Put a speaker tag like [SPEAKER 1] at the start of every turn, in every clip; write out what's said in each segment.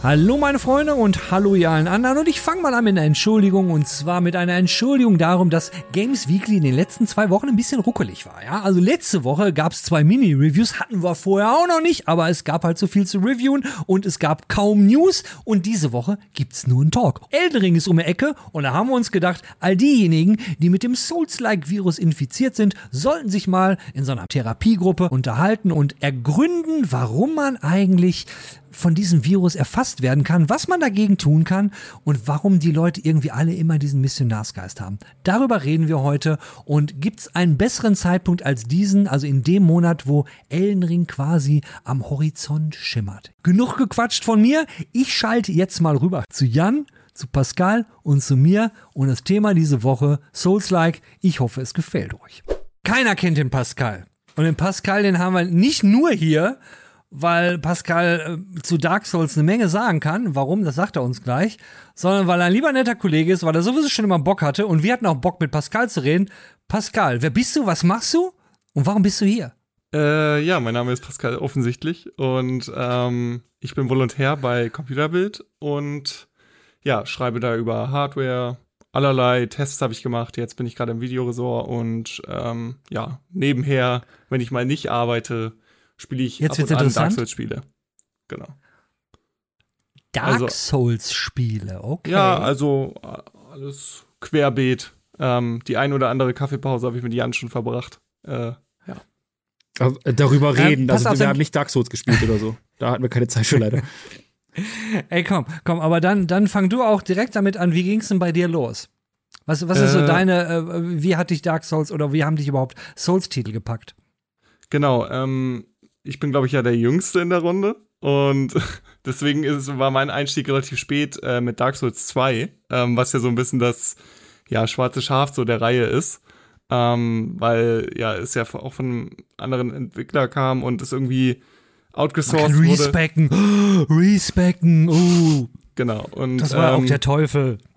[SPEAKER 1] Hallo meine Freunde und hallo ihr allen anderen und ich fange mal an mit einer Entschuldigung und zwar mit einer Entschuldigung darum, dass Games Weekly in den letzten zwei Wochen ein bisschen ruckelig war. Ja, also letzte Woche gab es zwei Mini-Reviews, hatten wir vorher auch noch nicht, aber es gab halt so viel zu reviewen und es gab kaum News und diese Woche gibt's nur einen Talk. Eldring ist um die Ecke und da haben wir uns gedacht, all diejenigen, die mit dem Souls-like-Virus infiziert sind, sollten sich mal in so einer Therapiegruppe unterhalten und ergründen, warum man eigentlich von diesem Virus erfasst werden kann, was man dagegen tun kann und warum die Leute irgendwie alle immer diesen Missionarsgeist haben. Darüber reden wir heute und gibt es einen besseren Zeitpunkt als diesen, also in dem Monat, wo Ellenring quasi am Horizont schimmert. Genug gequatscht von mir, ich schalte jetzt mal rüber zu Jan, zu Pascal und zu mir und das Thema diese Woche Souls-like. Ich hoffe, es gefällt euch. Keiner kennt den Pascal. Und den Pascal, den haben wir nicht nur hier, weil Pascal äh, zu Dark Souls eine Menge sagen kann. Warum, das sagt er uns gleich. Sondern weil er ein lieber netter Kollege ist, weil er sowieso schon immer Bock hatte und wir hatten auch Bock mit Pascal zu reden. Pascal, wer bist du, was machst du und warum bist du hier?
[SPEAKER 2] Äh, ja, mein Name ist Pascal offensichtlich und ähm, ich bin Volontär bei Computerbild und ja, schreibe da über Hardware, allerlei Tests habe ich gemacht. Jetzt bin ich gerade im Videoresort und ähm, ja, nebenher, wenn ich mal nicht arbeite, spiele ich
[SPEAKER 1] Jetzt
[SPEAKER 2] ab und an Dark Souls Spiele. Genau.
[SPEAKER 1] Dark also, Souls Spiele, okay.
[SPEAKER 2] Ja, also äh, alles querbeet. Ähm, die ein oder andere Kaffeepause habe ich mit Jan schon verbracht. Äh, ja.
[SPEAKER 3] Also, äh, darüber reden. also wir haben nicht Dark Souls gespielt oder so. Da hatten wir keine Zeit für leider.
[SPEAKER 1] Ey, komm, komm, aber dann, dann fang du auch direkt damit an. Wie ging es denn bei dir los? Was, was ist so äh, deine, äh, wie hat dich Dark Souls oder wie haben dich überhaupt Souls-Titel gepackt?
[SPEAKER 2] Genau, ähm, ich bin, glaube ich, ja der Jüngste in der Runde. Und deswegen ist, war mein Einstieg relativ spät äh, mit Dark Souls 2, ähm, was ja so ein bisschen das ja, schwarze Schaf so der Reihe ist. Ähm, weil ja es ja auch von einem anderen Entwickler kam und es irgendwie outgesourced
[SPEAKER 1] Man kann respecken, wurde. respecken, uh.
[SPEAKER 2] Genau. Und,
[SPEAKER 1] das war ähm, auch der Teufel.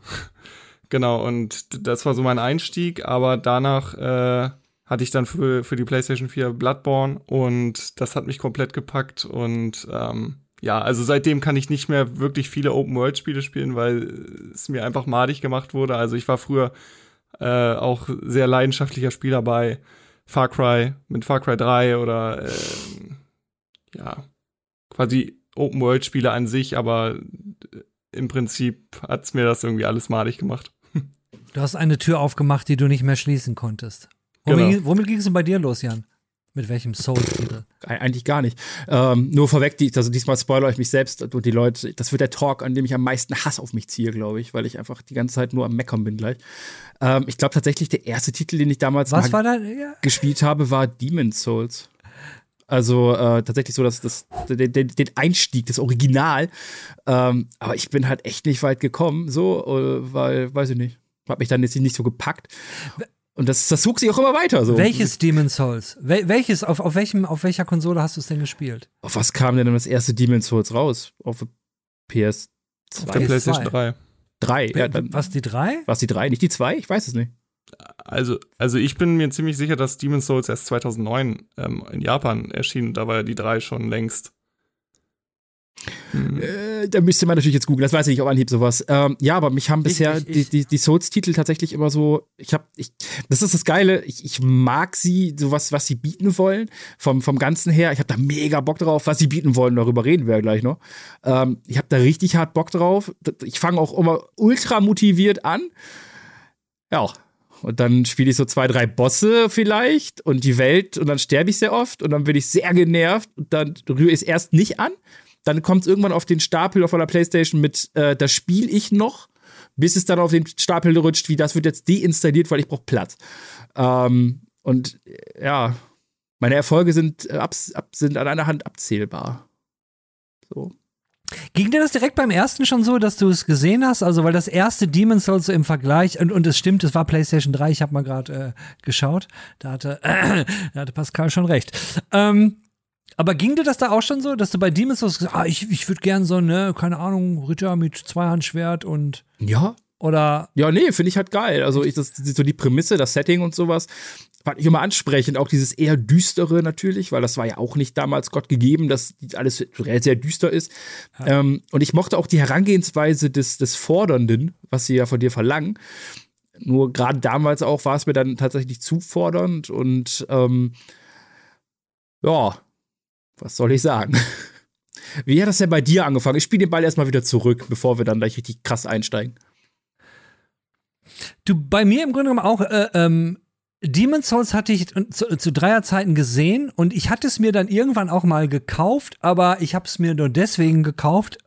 [SPEAKER 2] Genau, und das war so mein Einstieg, aber danach äh, hatte ich dann für, für die PlayStation 4 Bloodborne und das hat mich komplett gepackt und ähm, ja, also seitdem kann ich nicht mehr wirklich viele Open-World-Spiele spielen, weil es mir einfach madig gemacht wurde. Also ich war früher äh, auch sehr leidenschaftlicher Spieler bei Far Cry, mit Far Cry 3 oder äh, ja, quasi Open-World-Spiele an sich, aber im Prinzip hat's mir das irgendwie alles madig gemacht.
[SPEAKER 1] Du hast eine Tür aufgemacht, die du nicht mehr schließen konntest. Womit, genau. womit ging es denn bei dir los, Jan? Mit welchem Soul-Titel?
[SPEAKER 3] Eigentlich gar nicht. Ähm, nur vorweg, die, also diesmal spoilere ich mich selbst und die Leute. Das wird der Talk, an dem ich am meisten Hass auf mich ziehe, glaube ich, weil ich einfach die ganze Zeit nur am Meckern bin gleich. Ähm, ich glaube tatsächlich, der erste Titel, den ich damals?
[SPEAKER 1] Ja.
[SPEAKER 3] gespielt habe, war Demon's Souls. Also äh, tatsächlich so, dass das, den, den Einstieg, das Original. Ähm, aber ich bin halt echt nicht weit gekommen, so, äh, weil, weiß ich nicht. Hat mich dann jetzt nicht so gepackt. Und das, das zog sich auch immer weiter. So.
[SPEAKER 1] Welches Demon's Souls? Wel welches, auf, auf, welchem, auf welcher Konsole hast du es denn gespielt?
[SPEAKER 3] Auf was kam denn das erste Demon's Souls raus? Auf PS2?
[SPEAKER 2] Auf der PlayStation 3.
[SPEAKER 3] 3,
[SPEAKER 1] ja. Dann, was, die 3?
[SPEAKER 3] Was, die 3? Nicht die 2? Ich weiß es nicht.
[SPEAKER 2] Also, also ich bin mir ziemlich sicher, dass Demon's Souls erst 2009 ähm, in Japan erschien. Da war ja die 3 schon längst.
[SPEAKER 3] Hm. Äh, da müsste man natürlich jetzt googeln, das weiß ich nicht auf Anhieb sowas. Ähm, ja, aber mich haben bisher ich, ich. die, die, die Souls-Titel tatsächlich immer so, ich habe, ich, das ist das Geile, ich, ich mag sie, sowas, was sie bieten wollen, vom, vom Ganzen her. Ich habe da mega Bock drauf, was sie bieten wollen, darüber reden wir ja gleich noch. Ähm, ich habe da richtig hart Bock drauf. Ich fange auch immer ultra motiviert an. Ja, und dann spiele ich so zwei, drei Bosse vielleicht und die Welt und dann sterbe ich sehr oft und dann bin ich sehr genervt und dann rühre ich es erst nicht an dann kommt es irgendwann auf den Stapel auf einer Playstation mit, äh, das spiele ich noch, bis es dann auf den Stapel rutscht, wie das wird jetzt deinstalliert, weil ich brauche Platz. Ähm, und äh, ja, meine Erfolge sind, äh, ab, ab, sind an einer Hand abzählbar. So.
[SPEAKER 1] Ging dir das direkt beim ersten schon so, dass du es gesehen hast? Also, weil das erste Demon's Souls so im Vergleich, und, und es stimmt, es war PlayStation 3, ich habe mal gerade äh, geschaut, da hatte, äh, da hatte Pascal schon recht. Ähm, aber ging dir das da auch schon so, dass du bei Demon's Souls gesagt ah, ich, ich würde gern so, ne, keine Ahnung, Ritter mit Zweihandschwert und.
[SPEAKER 3] Ja.
[SPEAKER 1] Oder.
[SPEAKER 3] Ja, nee, finde ich halt geil. Also, ich, das, so die Prämisse, das Setting und sowas, fand ich immer ansprechend. Auch dieses eher düstere natürlich, weil das war ja auch nicht damals Gott gegeben, dass alles sehr düster ist. Ja. Ähm, und ich mochte auch die Herangehensweise des, des Fordernden, was sie ja von dir verlangen. Nur gerade damals auch war es mir dann tatsächlich zu fordernd und ähm, ja, was soll ich sagen? Wie hat das denn bei dir angefangen? Ich spiele den Ball erstmal wieder zurück, bevor wir dann gleich richtig krass einsteigen.
[SPEAKER 1] Du, bei mir im Grunde genommen auch, äh, ähm, Demon's Souls hatte ich zu, zu Dreierzeiten gesehen und ich hatte es mir dann irgendwann auch mal gekauft, aber ich habe es mir nur deswegen gekauft,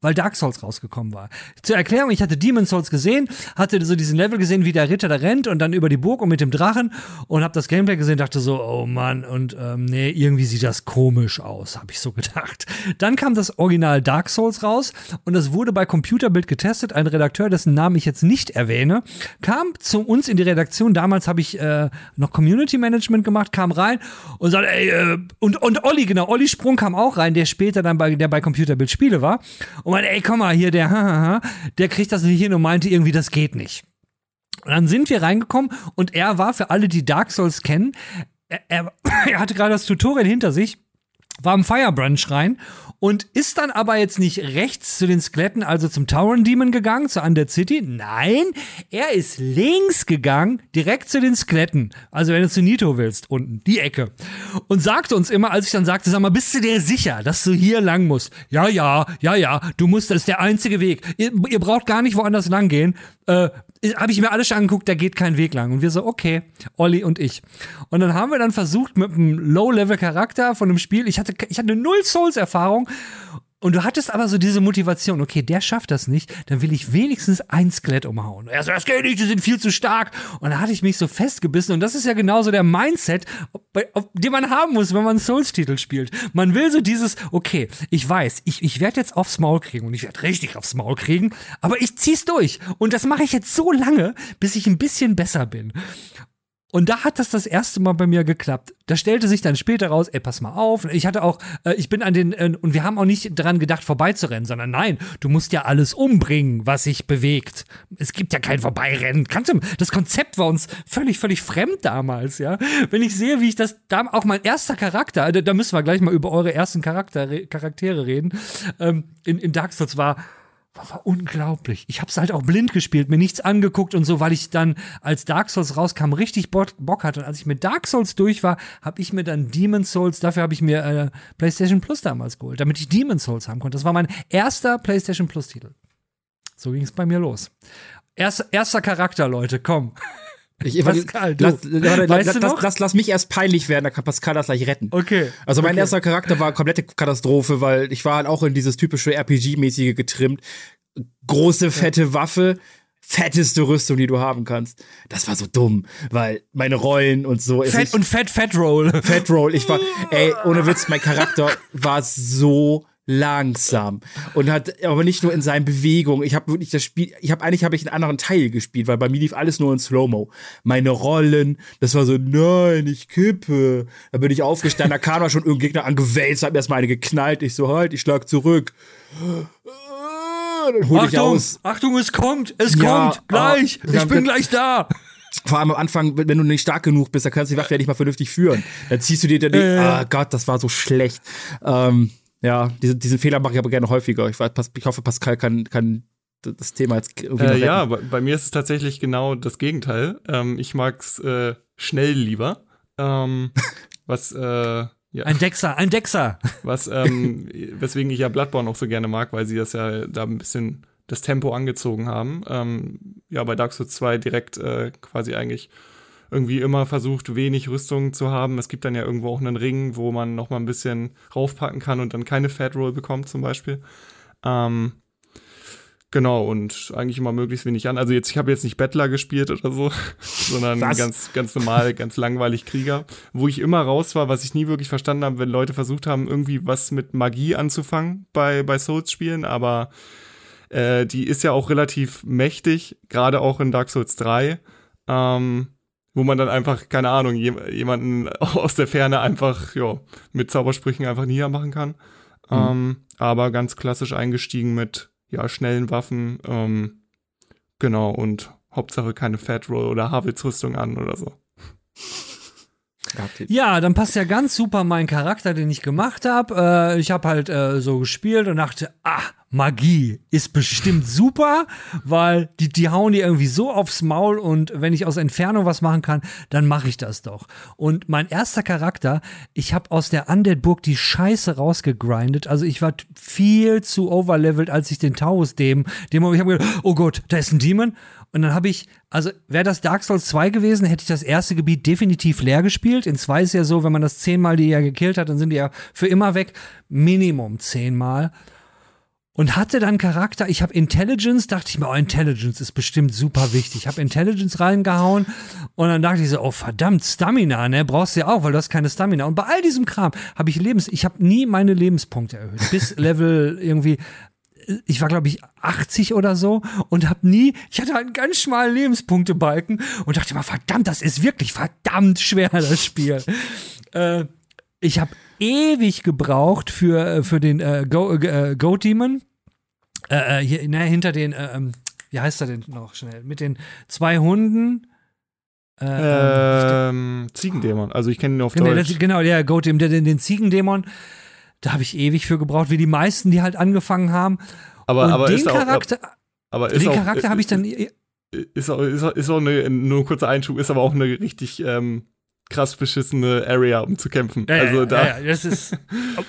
[SPEAKER 1] weil Dark Souls rausgekommen war. Zur Erklärung, ich hatte Demon's Souls gesehen, hatte so diesen Level gesehen, wie der Ritter da rennt und dann über die Burg und mit dem Drachen und habe das Gameplay gesehen, dachte so, oh Mann, und ähm, nee, irgendwie sieht das komisch aus, habe ich so gedacht. Dann kam das Original Dark Souls raus und es wurde bei Computerbild getestet. Ein Redakteur, dessen Namen ich jetzt nicht erwähne, kam zu uns in die Redaktion. Damals habe ich äh, noch Community Management gemacht, kam rein und sagte, ey, äh, und, und Olli, genau, Olli Sprung kam auch rein, der später dann bei, der bei Computerbild Spiele war meinte, ey, komm mal, hier, der, der kriegt das nicht hin und meinte irgendwie, das geht nicht. Und dann sind wir reingekommen und er war für alle, die Dark Souls kennen, er, er, er hatte gerade das Tutorial hinter sich, war im Firebrunch rein und ist dann aber jetzt nicht rechts zu den Skeletten, also zum Tauren Demon gegangen, zu Undead City. Nein, er ist links gegangen, direkt zu den Skeletten. Also wenn du zu Nito willst, unten, die Ecke. Und sagte uns immer, als ich dann sagte, sag mal, bist du dir sicher, dass du hier lang musst? Ja, ja, ja, ja, du musst, das ist der einzige Weg. Ihr, ihr braucht gar nicht woanders lang gehen. Äh, habe ich mir alles schon angeguckt, da geht kein Weg lang. Und wir so, okay, Olli und ich. Und dann haben wir dann versucht mit einem Low-Level-Charakter von einem Spiel, ich hatte, ich hatte null Souls-Erfahrung und du hattest aber so diese Motivation, okay, der schafft das nicht, dann will ich wenigstens ein Skelett umhauen. Er so, das geht nicht, die sind viel zu stark. Und da hatte ich mich so festgebissen. Und das ist ja genauso der Mindset, den man haben muss, wenn man Souls-Titel spielt. Man will so dieses, okay, ich weiß, ich, ich werde jetzt aufs Maul kriegen und ich werde richtig aufs Maul kriegen, aber ich zieh's durch. Und das mache ich jetzt so lange, bis ich ein bisschen besser bin. Und da hat das das erste Mal bei mir geklappt. Da stellte sich dann später raus, ey, pass mal auf. Ich hatte auch, äh, ich bin an den, äh, und wir haben auch nicht daran gedacht, vorbeizurennen, sondern nein, du musst ja alles umbringen, was sich bewegt. Es gibt ja kein Vorbeirennen. Kannst du, das Konzept war uns völlig, völlig fremd damals, ja. Wenn ich sehe, wie ich das, da auch mein erster Charakter, da, da müssen wir gleich mal über eure ersten Charakter, Charaktere reden, ähm, in, in Dark Souls war, war, war unglaublich. Ich habe es halt auch blind gespielt, mir nichts angeguckt und so, weil ich dann, als Dark Souls rauskam, richtig Bock, Bock hatte. Und als ich mit Dark Souls durch war, habe ich mir dann Demon Souls, dafür habe ich mir äh, PlayStation Plus damals geholt, damit ich Demon Souls haben konnte. Das war mein erster PlayStation Plus-Titel. So ging es bei mir los. Erster, erster Charakter, Leute, komm.
[SPEAKER 3] Ich, Pascal, du. Lass, lass, lass, lass, lass mich erst peinlich werden, da kann Pascal das gleich retten.
[SPEAKER 1] Okay.
[SPEAKER 3] Also mein
[SPEAKER 1] okay.
[SPEAKER 3] erster Charakter war komplette Katastrophe, weil ich war halt auch in dieses typische RPG-mäßige getrimmt. Große, fette ja. Waffe, fetteste Rüstung, die du haben kannst. Das war so dumm, weil meine Rollen und so.
[SPEAKER 1] Fett und Fett, Fett Roll.
[SPEAKER 3] Fett Roll. Ich war, ey, ohne Witz, mein Charakter war so langsam und hat aber nicht nur in seinen Bewegungen. Ich habe wirklich das Spiel, ich habe eigentlich habe ich einen anderen Teil gespielt, weil bei mir lief alles nur in Slow-Mo. Meine Rollen, das war so nein, ich kippe. Da bin ich aufgestanden, da kam da schon irgendein Gegner angewälzt, hat mir erstmal eine geknallt, ich so halt, ich schlag zurück.
[SPEAKER 1] Dann hol Achtung, ich aus. Achtung, es kommt, es ja, kommt, gleich, ah, ich bin gleich da
[SPEAKER 3] vor allem am Anfang, wenn du nicht stark genug bist, dann kannst du die Waffe ja nicht mal vernünftig führen. Dann ziehst du dir den, äh. ah Gott, das war so schlecht. Ähm, ja, diese, diesen Fehler mache ich aber gerne häufiger. Ich, weiß, ich hoffe, Pascal kann, kann das Thema jetzt irgendwie
[SPEAKER 2] äh, Ja, bei, bei, mir ist es tatsächlich genau das Gegenteil. Ähm, ich mag's äh, schnell lieber. Ähm, was äh, ja.
[SPEAKER 1] Ein Dexer, ein Dexer.
[SPEAKER 2] Was, ähm, weswegen ich ja Bloodborne auch so gerne mag, weil sie das ja da ein bisschen das Tempo angezogen haben. Ähm, ja, bei Dark Souls 2 direkt äh, quasi eigentlich irgendwie immer versucht, wenig Rüstung zu haben. Es gibt dann ja irgendwo auch einen Ring, wo man noch mal ein bisschen raufpacken kann und dann keine Fat Roll bekommt zum Beispiel. Ähm, Genau, und eigentlich immer möglichst wenig an. Also jetzt, ich habe jetzt nicht Bettler gespielt oder so, sondern was? ganz, ganz normal, ganz langweilig Krieger. Wo ich immer raus war, was ich nie wirklich verstanden habe, wenn Leute versucht haben, irgendwie was mit Magie anzufangen bei, bei Souls-Spielen, aber äh, die ist ja auch relativ mächtig, gerade auch in Dark Souls 3. Ähm, wo man dann einfach, keine Ahnung, jemanden aus der Ferne einfach, ja, mit Zaubersprüchen einfach niedermachen kann. Mhm. Ähm, aber ganz klassisch eingestiegen mit ja, schnellen Waffen. Ähm, genau, und Hauptsache keine Fat Roll oder Havels-Rüstung an oder so.
[SPEAKER 1] Ja, dann passt ja ganz super mein Charakter, den ich gemacht habe. Äh, ich habe halt äh, so gespielt und dachte, ah, Magie ist bestimmt super, weil die, die hauen die irgendwie so aufs Maul und wenn ich aus Entfernung was machen kann, dann mache ich das doch. Und mein erster Charakter, ich habe aus der Undead-Burg die Scheiße rausgegrindet. Also ich war viel zu overlevelt, als ich den Taurus dem, dem ich habe gedacht, oh Gott, da ist ein Demon. Und dann habe ich, also wäre das Dark Souls 2 gewesen, hätte ich das erste Gebiet definitiv leer gespielt. In 2 ist ja so, wenn man das zehnmal die ja gekillt hat, dann sind die ja für immer weg. Minimum zehnmal und hatte dann Charakter. Ich habe Intelligence, dachte ich mir, oh, Intelligence ist bestimmt super wichtig. Ich habe Intelligence reingehauen und dann dachte ich so, oh verdammt, Stamina, ne, brauchst du ja auch, weil du hast keine Stamina. Und bei all diesem Kram habe ich Lebens, ich habe nie meine Lebenspunkte erhöht, bis Level irgendwie ich war glaube ich 80 oder so und habe nie, ich hatte halt einen ganz schmalen Lebenspunktebalken und dachte mal, verdammt, das ist wirklich verdammt schwer das Spiel. äh, ich habe ewig gebraucht für, für den äh, Go, äh, Go Demon. Äh, äh, hier, ne, hinter den, äh, ähm, wie heißt er denn noch schnell? Mit den zwei Hunden.
[SPEAKER 2] Äh, ähm, Ziegendämon. Also ich kenne ihn auf
[SPEAKER 1] genau,
[SPEAKER 2] Deutsch.
[SPEAKER 1] genau, der Goat Demon, den, den Ziegendämon. Da habe ich ewig für gebraucht, wie die meisten, die halt angefangen haben.
[SPEAKER 2] Aber,
[SPEAKER 1] Und
[SPEAKER 2] aber
[SPEAKER 1] den
[SPEAKER 2] ist
[SPEAKER 1] Charakter,
[SPEAKER 2] auch, aber
[SPEAKER 1] den auch, Charakter habe ich dann
[SPEAKER 2] ist auch, ist auch, ist auch eine, nur ein kurzer Einschub, ist aber auch eine richtig ähm, krass beschissene Area, um zu kämpfen.
[SPEAKER 1] Ja,
[SPEAKER 2] also
[SPEAKER 1] ja,
[SPEAKER 2] da.
[SPEAKER 1] Ja, das ist.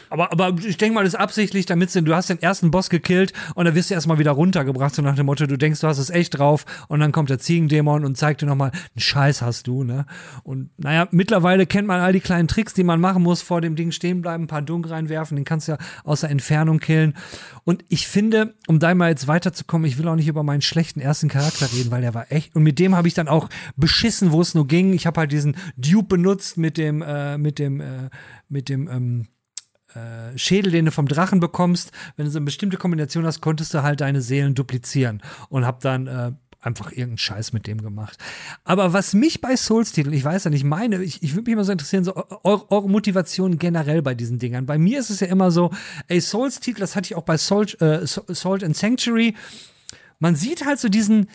[SPEAKER 1] aber, aber ich denke mal, das ist absichtlich, damit du hast den ersten Boss gekillt und dann wirst du erstmal wieder runtergebracht, so nach dem Motto, du denkst, du hast es echt drauf und dann kommt der Ziegendämon und zeigt dir nochmal, einen Scheiß hast du, ne? Und naja, mittlerweile kennt man all die kleinen Tricks, die man machen muss, vor dem Ding stehen bleiben, ein paar Dunk reinwerfen, den kannst du ja aus der Entfernung killen. Und ich finde, um da mal jetzt weiterzukommen, ich will auch nicht über meinen schlechten ersten Charakter reden, weil der war echt. Und mit dem habe ich dann auch beschissen, wo es nur ging. Ich habe halt diesen Dupe benutzt mit dem, äh, mit dem, äh, mit dem, ähm, äh, Schädel, den du vom Drachen bekommst. Wenn du so eine bestimmte Kombination hast, konntest du halt deine Seelen duplizieren und hab dann äh, einfach irgendeinen Scheiß mit dem gemacht. Aber was mich bei Souls-Titeln, ich weiß ja nicht, meine, ich, ich würde mich immer so interessieren, so eure, eure, Motivation generell bei diesen Dingern. Bei mir ist es ja immer so, ey, Souls-Titel, das hatte ich auch bei Salt, äh, Salt and Sanctuary. Man sieht halt so diesen,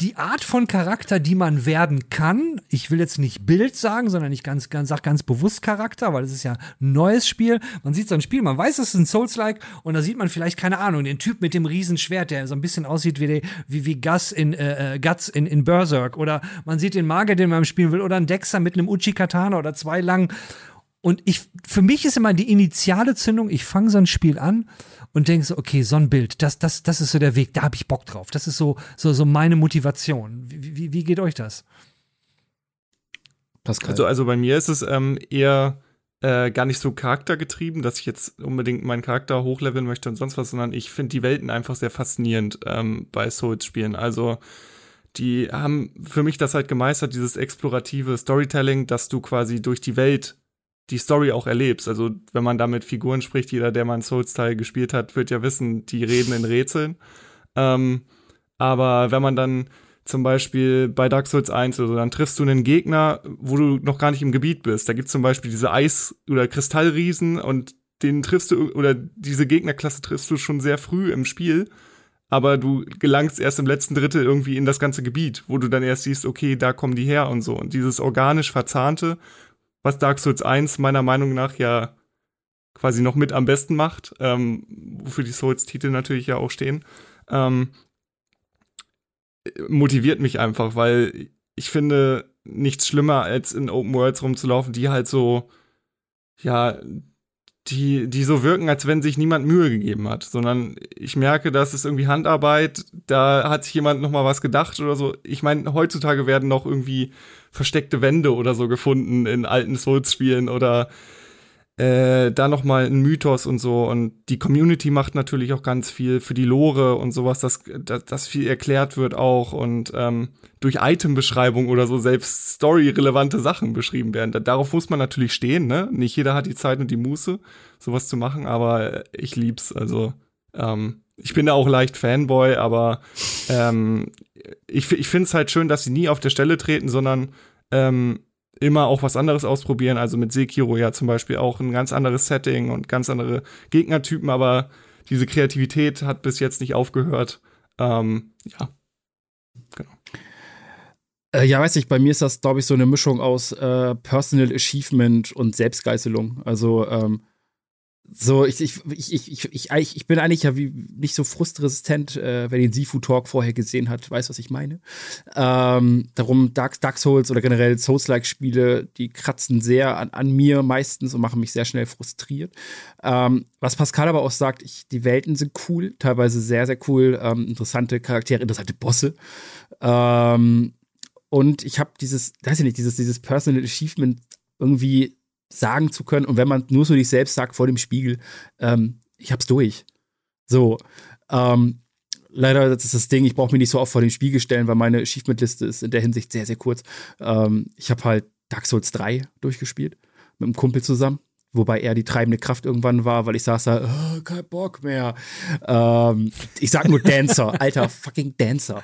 [SPEAKER 1] die Art von Charakter, die man werden kann, ich will jetzt nicht Bild sagen, sondern ich ganz, ganz, sag ganz bewusst Charakter, weil es ist ja ein neues Spiel. Man sieht so ein Spiel, man weiß, es ist ein Souls-like und da sieht man vielleicht, keine Ahnung, den Typ mit dem Riesenschwert, der so ein bisschen aussieht wie, die, wie, wie Gus in, äh, äh, Guts in, in Berserk oder man sieht den Magier, den man spielen will oder einen Dexter mit einem Uchi-Katana oder zwei langen und ich, für mich ist immer die initiale Zündung, ich fange so ein Spiel an und denke so, okay, so ein Bild, das, das, das ist so der Weg, da habe ich Bock drauf. Das ist so, so, so meine Motivation. Wie, wie, wie geht euch das?
[SPEAKER 2] Pascal. Also, also bei mir ist es ähm, eher äh, gar nicht so charaktergetrieben, dass ich jetzt unbedingt meinen Charakter hochleveln möchte und sonst was, sondern ich finde die Welten einfach sehr faszinierend ähm, bei Souls-Spielen. Also die haben für mich das halt gemeistert, dieses explorative Storytelling, dass du quasi durch die Welt die Story auch erlebst. Also, wenn man da mit Figuren spricht, jeder, der mal einen Souls-Teil gespielt hat, wird ja wissen, die reden in Rätseln. Ähm, aber wenn man dann zum Beispiel bei Dark Souls 1 oder so, dann triffst du einen Gegner, wo du noch gar nicht im Gebiet bist. Da gibt es zum Beispiel diese Eis- oder Kristallriesen und den triffst du, oder diese Gegnerklasse triffst du schon sehr früh im Spiel. Aber du gelangst erst im letzten Drittel irgendwie in das ganze Gebiet, wo du dann erst siehst, okay, da kommen die her und so. Und dieses organisch Verzahnte was Dark Souls 1 meiner Meinung nach ja quasi noch mit am besten macht, ähm, wofür die Souls-Titel natürlich ja auch stehen, ähm, motiviert mich einfach, weil ich finde nichts schlimmer, als in Open Worlds rumzulaufen, die halt so, ja, die, die so wirken, als wenn sich niemand Mühe gegeben hat, sondern ich merke, das ist irgendwie Handarbeit, da hat sich jemand noch mal was gedacht oder so. Ich meine, heutzutage werden noch irgendwie versteckte Wände oder so gefunden in alten Souls-Spielen oder äh, da noch mal ein Mythos und so und die Community macht natürlich auch ganz viel für die Lore und sowas, dass, dass, dass viel erklärt wird auch und ähm, durch Itembeschreibung oder so selbst story-relevante Sachen beschrieben werden. Da, darauf muss man natürlich stehen, ne? Nicht jeder hat die Zeit und die Muße, sowas zu machen, aber ich lieb's. Also ähm, ich bin da auch leicht Fanboy, aber ähm, ich, ich finde es halt schön, dass sie nie auf der Stelle treten, sondern ähm, immer auch was anderes ausprobieren. Also mit Sekiro ja zum Beispiel auch ein ganz anderes Setting und ganz andere Gegnertypen, aber diese Kreativität hat bis jetzt nicht aufgehört. Ähm, ja,
[SPEAKER 3] genau. Äh, ja, weiß ich, bei mir ist das, glaube ich, so eine Mischung aus äh, Personal Achievement und Selbstgeißelung. Also, ähm, so, ich, ich, ich, ich, ich, ich bin eigentlich ja wie nicht so frustresistent, äh, wer den Sifu Talk vorher gesehen hat, weiß, was ich meine. Ähm, darum Dark, Dark Souls oder generell Souls-like-Spiele, die kratzen sehr an, an, mir meistens und machen mich sehr schnell frustriert. Ähm, was Pascal aber auch sagt, ich, die Welten sind cool, teilweise sehr, sehr cool, ähm, interessante Charaktere, interessante Bosse. Ähm, und ich habe dieses, weiß ich nicht, dieses, dieses Personal Achievement irgendwie sagen zu können und wenn man nur so sich selbst sagt vor dem Spiegel, ähm, ich hab's durch. So. Ähm, leider, das ist das Ding, ich brauche mich nicht so oft vor dem Spiegel stellen, weil meine Achievement-Liste ist in der Hinsicht sehr, sehr kurz. Ähm, ich habe halt Dark Souls 3 durchgespielt mit einem Kumpel zusammen. Wobei er die treibende Kraft irgendwann war, weil ich saß da, oh, kein Bock mehr. Ähm, ich sag nur Dancer, alter fucking Dancer.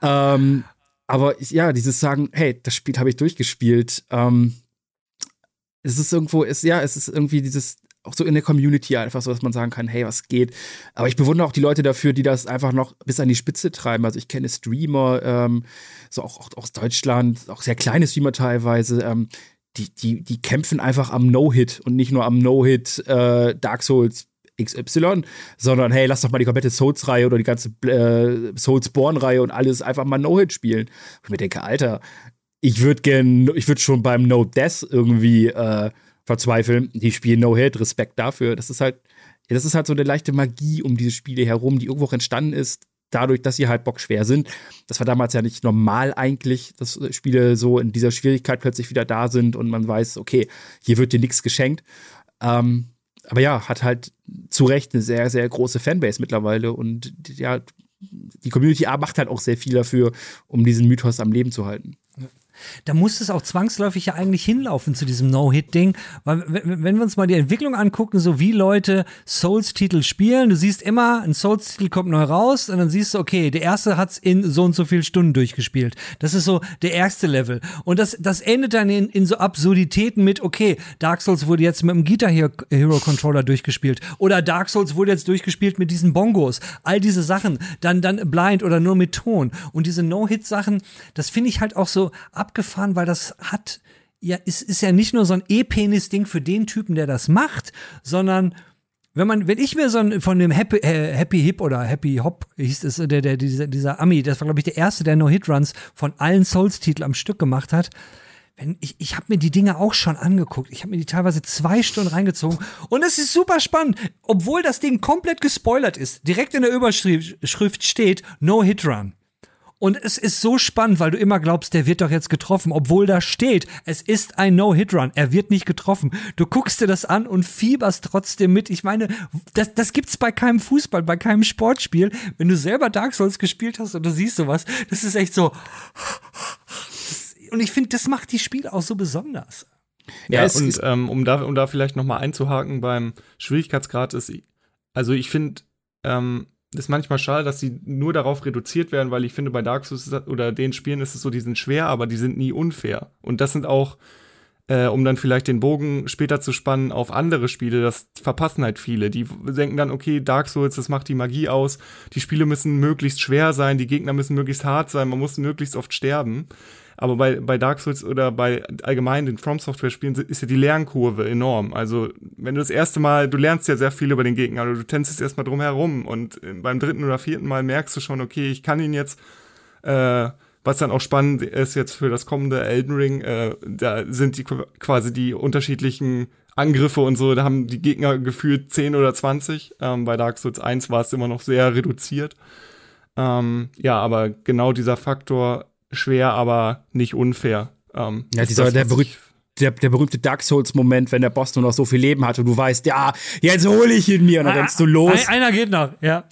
[SPEAKER 3] Ähm, aber ja, dieses Sagen, hey, das Spiel habe ich durchgespielt. Ähm, es ist irgendwo, ist, ja, es ist irgendwie dieses, auch so in der Community einfach so, dass man sagen kann, hey, was geht. Aber ich bewundere auch die Leute dafür, die das einfach noch bis an die Spitze treiben. Also ich kenne Streamer, ähm, so auch, auch, aus Deutschland, auch sehr kleine Streamer teilweise, ähm, die, die, die kämpfen einfach am No-Hit und nicht nur am No-Hit äh, Dark Souls XY, sondern hey, lass doch mal die komplette Souls-Reihe oder die ganze äh, Souls-Born-Reihe und alles einfach mal No-Hit spielen. Und ich mir denke, Alter, ich würde gern, ich würde schon beim No Death irgendwie äh, verzweifeln. Die spielen No Hit, Respekt dafür. Das ist halt, das ist halt so eine leichte Magie um diese Spiele herum, die irgendwo auch entstanden ist, dadurch, dass sie halt bockschwer sind. Das war damals ja nicht normal eigentlich, dass Spiele so in dieser Schwierigkeit plötzlich wieder da sind und man weiß, okay, hier wird dir nichts geschenkt. Ähm, aber ja, hat halt zu Recht eine sehr, sehr große Fanbase mittlerweile und ja, die Community macht halt auch sehr viel dafür, um diesen Mythos am Leben zu halten
[SPEAKER 1] da muss es auch zwangsläufig ja eigentlich hinlaufen zu diesem No-Hit-Ding. Weil, wenn wir uns mal die Entwicklung angucken, so wie Leute Souls-Titel spielen, du siehst immer, ein Souls-Titel kommt neu raus und dann siehst du, okay, der erste hat's in so und so viel Stunden durchgespielt. Das ist so der erste Level. Und das, das endet dann in, in so Absurditäten mit, okay, Dark Souls wurde jetzt mit dem Guitar Hero Controller durchgespielt. Oder Dark Souls wurde jetzt durchgespielt mit diesen Bongos. All diese Sachen. Dann, dann blind oder nur mit Ton. Und diese No-Hit-Sachen, das finde ich halt auch so ab abgefahren, weil das hat, ja, ist, ist ja nicht nur so ein E-Penis-Ding für den Typen, der das macht, sondern wenn man, wenn ich mir so ein, von dem Happy, äh, Happy Hip oder Happy Hop hieß es, der, der, dieser, dieser Ami, das war, glaube ich, der erste, der No-Hit-Runs von allen Souls-Titeln am Stück gemacht hat. Wenn, ich ich habe mir die Dinge auch schon angeguckt. Ich habe mir die teilweise zwei Stunden reingezogen. Und es ist super spannend. Obwohl das Ding komplett gespoilert ist. Direkt in der Überschrift steht No-Hit-Run. Und es ist so spannend, weil du immer glaubst, der wird doch jetzt getroffen, obwohl da steht, es ist ein No-Hit-Run, er wird nicht getroffen. Du guckst dir das an und fieberst trotzdem mit. Ich meine, das, das gibt's bei keinem Fußball, bei keinem Sportspiel. Wenn du selber Dark Souls gespielt hast und du siehst sowas, das ist echt so. Und ich finde, das macht die Spiele auch so besonders.
[SPEAKER 2] Ja, ja und ähm, um, da, um da vielleicht noch mal einzuhaken beim Schwierigkeitsgrad ist, also ich finde, ähm, ist manchmal schade, dass sie nur darauf reduziert werden, weil ich finde, bei Dark Souls oder den Spielen ist es so, die sind schwer, aber die sind nie unfair. Und das sind auch, äh, um dann vielleicht den Bogen später zu spannen auf andere Spiele, das verpassen halt viele. Die denken dann, okay, Dark Souls, das macht die Magie aus. Die Spiele müssen möglichst schwer sein, die Gegner müssen möglichst hart sein, man muss möglichst oft sterben. Aber bei, bei Dark Souls oder bei allgemein den From Software Spielen ist ja die Lernkurve enorm. Also, wenn du das erste Mal, du lernst ja sehr viel über den Gegner, also du tänzest erstmal drum herum und äh, beim dritten oder vierten Mal merkst du schon, okay, ich kann ihn jetzt, äh, was dann auch spannend ist jetzt für das kommende Elden Ring, äh, da sind die quasi die unterschiedlichen Angriffe und so, da haben die Gegner gefühlt 10 oder 20. Ähm, bei Dark Souls 1 war es immer noch sehr reduziert. Ähm, ja, aber genau dieser Faktor, schwer, aber nicht unfair.
[SPEAKER 3] Ähm, ja, dieser, der, berüh der, der berühmte Dark Souls-Moment, wenn der Boss nur noch so viel Leben hat und du weißt, ja, jetzt hole ich ihn mir und dann ah, rennst du los.
[SPEAKER 1] Ein, einer geht noch, ja.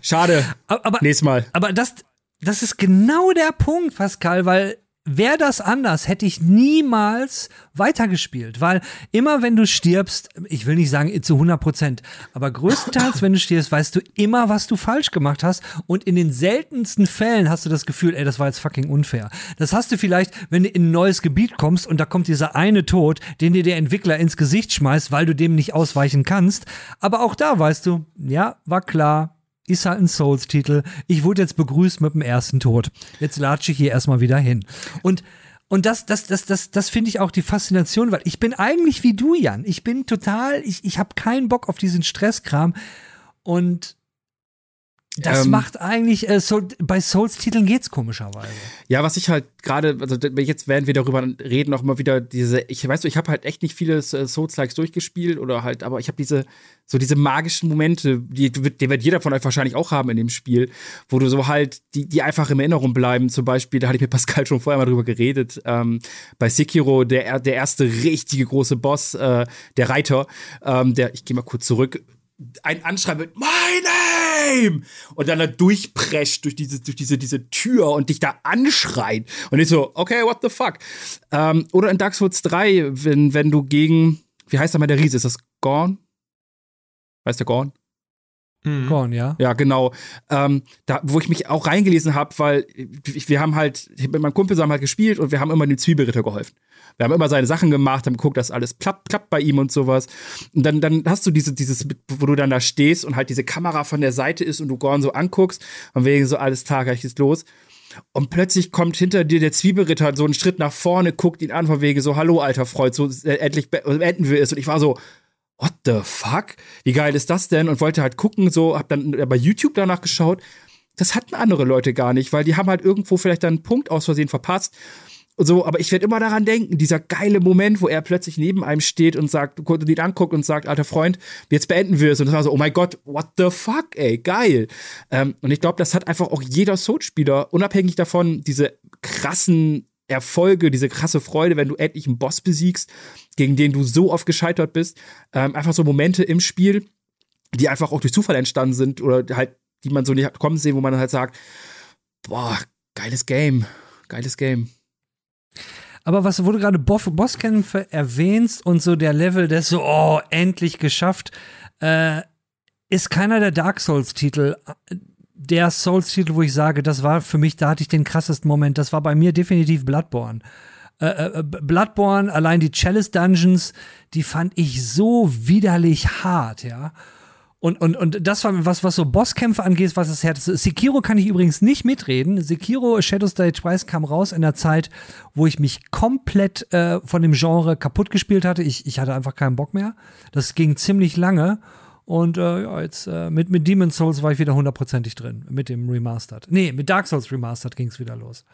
[SPEAKER 3] Schade.
[SPEAKER 1] Aber,
[SPEAKER 3] Nächstes Mal.
[SPEAKER 1] Aber das, das ist genau der Punkt, Pascal, weil Wäre das anders, hätte ich niemals weitergespielt, weil immer wenn du stirbst, ich will nicht sagen zu 100 Prozent, aber größtenteils, wenn du stirbst, weißt du immer, was du falsch gemacht hast. Und in den seltensten Fällen hast du das Gefühl, ey, das war jetzt fucking unfair. Das hast du vielleicht, wenn du in ein neues Gebiet kommst und da kommt dieser eine Tod, den dir der Entwickler ins Gesicht schmeißt, weil du dem nicht ausweichen kannst, aber auch da weißt du, ja, war klar, ist halt ein Souls-Titel. Ich wurde jetzt begrüßt mit dem ersten Tod. Jetzt latsche ich hier erstmal wieder hin. Und und das, das, das, das, das finde ich auch die Faszination, weil ich bin eigentlich wie du, Jan. Ich bin total, ich, ich habe keinen Bock auf diesen Stresskram. Und das ähm, macht eigentlich, äh, so, bei Souls-Titeln geht's komischerweise.
[SPEAKER 3] Ja, was ich halt gerade, also jetzt werden wir darüber reden, auch immer wieder diese, ich weiß, ich habe halt echt nicht viele äh, Souls-Likes durchgespielt oder halt, aber ich habe diese, so diese magischen Momente, die, die wird jeder von euch wahrscheinlich auch haben in dem Spiel, wo du so halt, die, die einfach in Erinnerung bleiben. Zum Beispiel, da hatte ich mit Pascal schon vorher mal drüber geredet, ähm, bei Sekiro, der, der erste richtige große Boss, äh, der Reiter, ähm, der, ich gehe mal kurz zurück, ein Anschrei mit My Name! Und dann da durchprescht durch diese, durch diese, diese Tür und dich da anschreit. Und ich so, okay, what the fuck? Ähm, oder in Dark Souls 3, wenn, wenn du gegen, wie heißt da mal der Riese? Ist das Gorn? Weißt du Gorn?
[SPEAKER 1] Mhm. Korn, ja.
[SPEAKER 3] Ja, genau. Ähm, da, wo ich mich auch reingelesen habe, weil wir haben halt, mit meinem Kumpel zusammen halt gespielt und wir haben immer dem Zwiebelritter geholfen. Wir haben immer seine Sachen gemacht, haben geguckt, dass alles klappt, klappt bei ihm und sowas. Und dann, dann hast du diese, dieses, wo du dann da stehst und halt diese Kamera von der Seite ist und du Gorn so anguckst und wegen so alles Tag, ich ist los. Und plötzlich kommt hinter dir der Zwiebelritter so einen Schritt nach vorne, guckt ihn an von wegen so, hallo alter Freund, so äh, endlich beenden wir es. Und ich war so, what the fuck? Wie geil ist das denn? Und wollte halt gucken, so, hab dann bei YouTube danach geschaut. Das hatten andere Leute gar nicht, weil die haben halt irgendwo vielleicht dann einen Punkt aus Versehen verpasst. Und so, aber ich werde immer daran denken, dieser geile Moment, wo er plötzlich neben einem steht und sagt, du ihn anguckt und sagt, alter Freund, jetzt beenden wir es. Und das war so, oh mein Gott, what the fuck, ey, geil. Ähm, und ich glaube, das hat einfach auch jeder Soul-Spieler, unabhängig davon, diese krassen Erfolge, diese krasse Freude, wenn du endlich einen Boss besiegst, gegen den du so oft gescheitert bist. Ähm, einfach so Momente im Spiel, die einfach auch durch Zufall entstanden sind oder halt, die man so nicht hat kommen sehen, wo man halt sagt, boah, geiles Game, geiles Game.
[SPEAKER 1] Aber was, wo du gerade Bosskämpfe erwähnst und so der Level des so, oh, endlich geschafft, äh, ist keiner der Dark Souls-Titel der Souls-Titel, wo ich sage, das war für mich, da hatte ich den krassesten Moment. Das war bei mir definitiv Bloodborne. Äh, äh, äh, Bloodborne, allein die Chalice Dungeons, die fand ich so widerlich hart, ja. Und, und, und das war was, was so Bosskämpfe angeht, was das Herz ist. Sekiro kann ich übrigens nicht mitreden. Sekiro Shadows Die Twice kam raus in der Zeit, wo ich mich komplett äh, von dem Genre kaputt gespielt hatte. Ich, ich hatte einfach keinen Bock mehr. Das ging ziemlich lange. Und äh, ja, jetzt äh, mit, mit Demon's Souls war ich wieder hundertprozentig drin. Mit dem Remastered. Nee, mit Dark Souls Remastered ging es wieder los.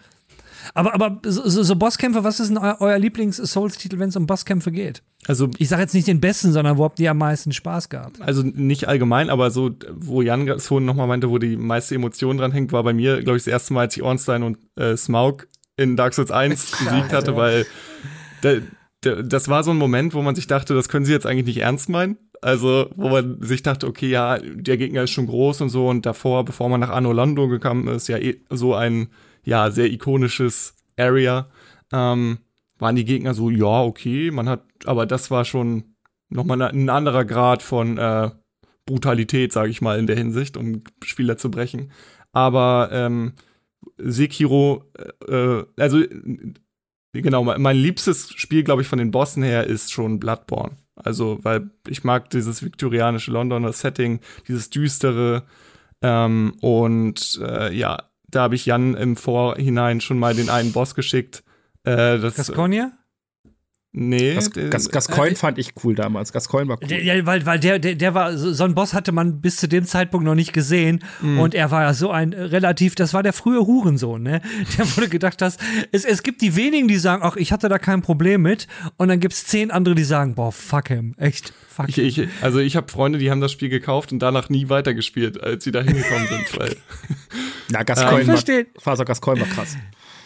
[SPEAKER 1] Aber, aber so, so Bosskämpfe, was ist denn euer, euer Lieblings-Souls-Titel, wenn es um Bosskämpfe geht? Also, ich sage jetzt nicht den besten, sondern wo habt ihr am meisten Spaß gehabt?
[SPEAKER 2] Also nicht allgemein, aber so, wo Jan so nochmal meinte, wo die meiste Emotion dran hängt, war bei mir, glaube ich, das erste Mal, als ich Ornstein und äh, Smaug in Dark Souls 1 besiegt hatte, weil da, das war so ein Moment, wo man sich dachte, das können sie jetzt eigentlich nicht ernst meinen. Also, wo man sich dachte, okay, ja, der Gegner ist schon groß und so und davor, bevor man nach Anno Lando gekommen ist, ja eh so ein, ja, sehr ikonisches Area, ähm, waren die Gegner so, ja, okay, man hat, aber das war schon nochmal ein anderer Grad von äh, Brutalität, sage ich mal, in der Hinsicht, um Spieler zu brechen. Aber ähm, Sekiro, äh, äh also genau, mein liebstes Spiel, glaube ich, von den Bossen her ist schon Bloodborne. Also, weil ich mag dieses viktorianische Londoner Setting, dieses düstere. Ähm, und äh, ja, da habe ich Jan im Vorhinein schon mal den einen Boss geschickt.
[SPEAKER 1] Äh, das, Gasconia?
[SPEAKER 2] Nee.
[SPEAKER 3] Gas, Gas, Gascoigne äh, fand ich cool damals. Gascoigne war cool.
[SPEAKER 1] Ja, weil, weil der, der, der war, so ein Boss hatte man bis zu dem Zeitpunkt noch nicht gesehen. Mm. Und er war ja so ein relativ, das war der frühe Hurensohn, ne? Der wurde gedacht, dass es, es gibt die wenigen, die sagen, ach, ich hatte da kein Problem mit. Und dann gibt es zehn andere, die sagen, boah, fuck him. Echt, fuck
[SPEAKER 2] ich, ich, Also ich habe Freunde, die haben das Spiel gekauft und danach nie weitergespielt, als sie da hingekommen sind. Weil,
[SPEAKER 3] ja, Gascoigne war, Faser Gascoigne war krass.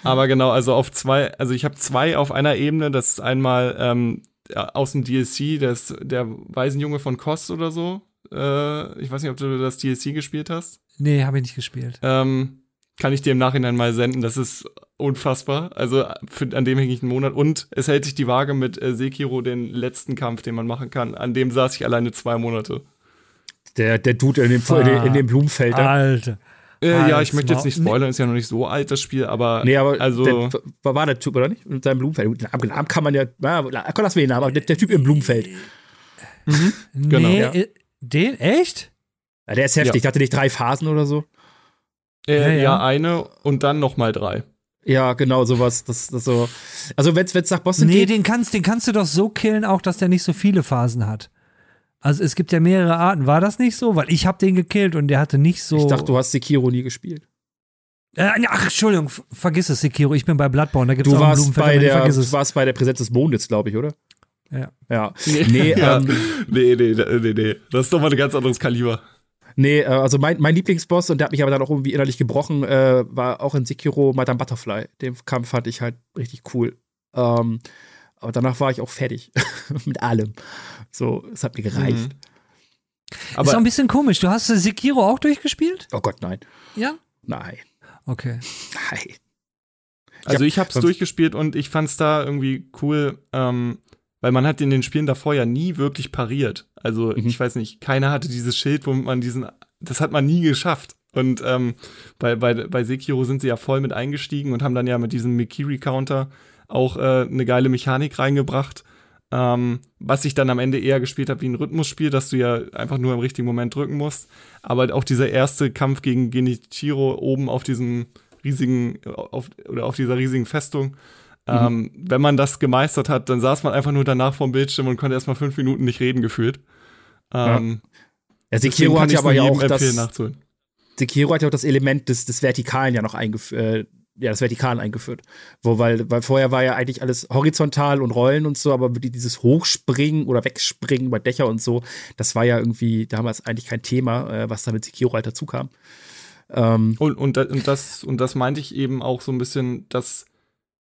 [SPEAKER 2] Aber genau, also auf zwei, also ich habe zwei auf einer Ebene. Das ist einmal ähm, aus dem DLC, das, der Waisenjunge von Kost oder so. Äh, ich weiß nicht, ob du das DLC gespielt hast.
[SPEAKER 1] Nee, habe ich nicht gespielt.
[SPEAKER 2] Ähm, kann ich dir im Nachhinein mal senden. Das ist unfassbar. Also für, an dem hänge ich einen Monat. Und es hält sich die Waage mit äh, Sekiro, den letzten Kampf, den man machen kann. An dem saß ich alleine zwei Monate.
[SPEAKER 3] Der, der Dude in dem, in dem Blumenfeld.
[SPEAKER 1] Alter.
[SPEAKER 2] Äh, ja, ich möchte jetzt nicht spoilern, ist ja noch nicht so alt, das Spiel, aber.
[SPEAKER 3] Nee, aber
[SPEAKER 2] also,
[SPEAKER 3] der, war der Typ, oder nicht? Mit seinem Blumenfeld. Den Namen kann man ja. ja lass mir den Namen, aber der, der, Typ im Blumenfeld.
[SPEAKER 1] Mhm, genau. Nee, ja. Äh, den? Echt?
[SPEAKER 3] Ja, der ist heftig. Ja. Hatte nicht drei Phasen oder so?
[SPEAKER 2] Äh, ja, ja. ja, eine und dann noch mal drei.
[SPEAKER 3] Ja, genau, sowas. Das, das so. Also, wenn es nach Boston
[SPEAKER 1] nee,
[SPEAKER 3] geht.
[SPEAKER 1] Nee, den kannst, den kannst du doch so killen, auch dass der nicht so viele Phasen hat. Also es gibt ja mehrere Arten. War das nicht so? Weil ich habe den gekillt und der hatte nicht so.
[SPEAKER 3] Ich dachte, du hast Sekiro nie gespielt.
[SPEAKER 1] Äh, ach, Entschuldigung, vergiss es, Sekiro. Ich bin bei Bloodborne. Da gibt's
[SPEAKER 3] du
[SPEAKER 1] auch
[SPEAKER 3] warst bei der, Du warst bei der Präsenz des Mondes, glaube ich, oder?
[SPEAKER 1] Ja.
[SPEAKER 3] Ja. Nee,
[SPEAKER 2] ja. Ähm, nee, nee, nee, nee. Das ist doch mal ein ganz anderes Kaliber.
[SPEAKER 3] Nee, äh, also mein, mein Lieblingsboss, und der hat mich aber dann auch irgendwie innerlich gebrochen, äh, war auch in Sekiro Madame Butterfly. Den Kampf fand ich halt richtig cool. Ähm, aber danach war ich auch fertig mit allem. So, es hat mir gereicht. Mhm.
[SPEAKER 1] Aber ist auch ein bisschen komisch. Du hast Sekiro auch durchgespielt?
[SPEAKER 3] Oh Gott, nein.
[SPEAKER 1] Ja?
[SPEAKER 3] Nein.
[SPEAKER 1] Okay.
[SPEAKER 3] Nein.
[SPEAKER 2] Also ich habe es durchgespielt und ich fand es da irgendwie cool, ähm, weil man hat in den Spielen davor ja nie wirklich pariert. Also mhm. ich weiß nicht, keiner hatte dieses Schild, womit man diesen, das hat man nie geschafft. Und ähm, bei, bei, bei Sekiro sind sie ja voll mit eingestiegen und haben dann ja mit diesem Mikiri-Counter auch äh, eine geile Mechanik reingebracht, ähm, was ich dann am Ende eher gespielt habe wie ein Rhythmusspiel, dass du ja einfach nur im richtigen Moment drücken musst. Aber auch dieser erste Kampf gegen Genichiro oben auf diesem riesigen, auf, oder auf dieser riesigen Festung, mhm. ähm, wenn man das gemeistert hat, dann saß man einfach nur danach vorm Bildschirm und konnte erstmal fünf Minuten nicht reden gefühlt. Ähm,
[SPEAKER 3] ja. ja Sekiro hat ja aber ja auch das, Sekiro hat ja auch das Element des, des Vertikalen ja noch eingeführt, äh, ja, das Vertikal eingeführt. Wo, weil, weil vorher war ja eigentlich alles horizontal und Rollen und so, aber dieses Hochspringen oder Wegspringen über Dächer und so, das war ja irgendwie damals eigentlich kein Thema, äh, was da mit Sekiro halt dazu kam.
[SPEAKER 2] Ähm, und, und, und, das, und das meinte ich eben auch so ein bisschen, dass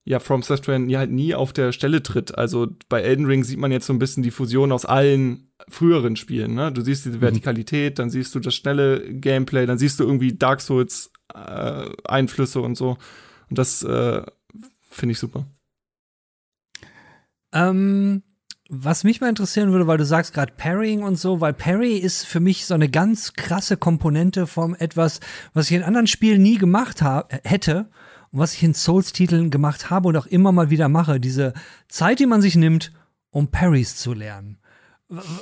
[SPEAKER 2] ja From Software halt nie auf der Stelle tritt. Also bei Elden Ring sieht man jetzt so ein bisschen die Fusion aus allen früheren Spielen. Ne? Du siehst diese mhm. Vertikalität, dann siehst du das schnelle Gameplay, dann siehst du irgendwie Dark Souls äh, Einflüsse und so. Und das äh, finde ich super.
[SPEAKER 1] Ähm, was mich mal interessieren würde, weil du sagst gerade Parrying und so, weil Parry ist für mich so eine ganz krasse Komponente von etwas, was ich in anderen Spielen nie gemacht hätte und was ich in Souls-Titeln gemacht habe und auch immer mal wieder mache. Diese Zeit, die man sich nimmt, um Parries zu lernen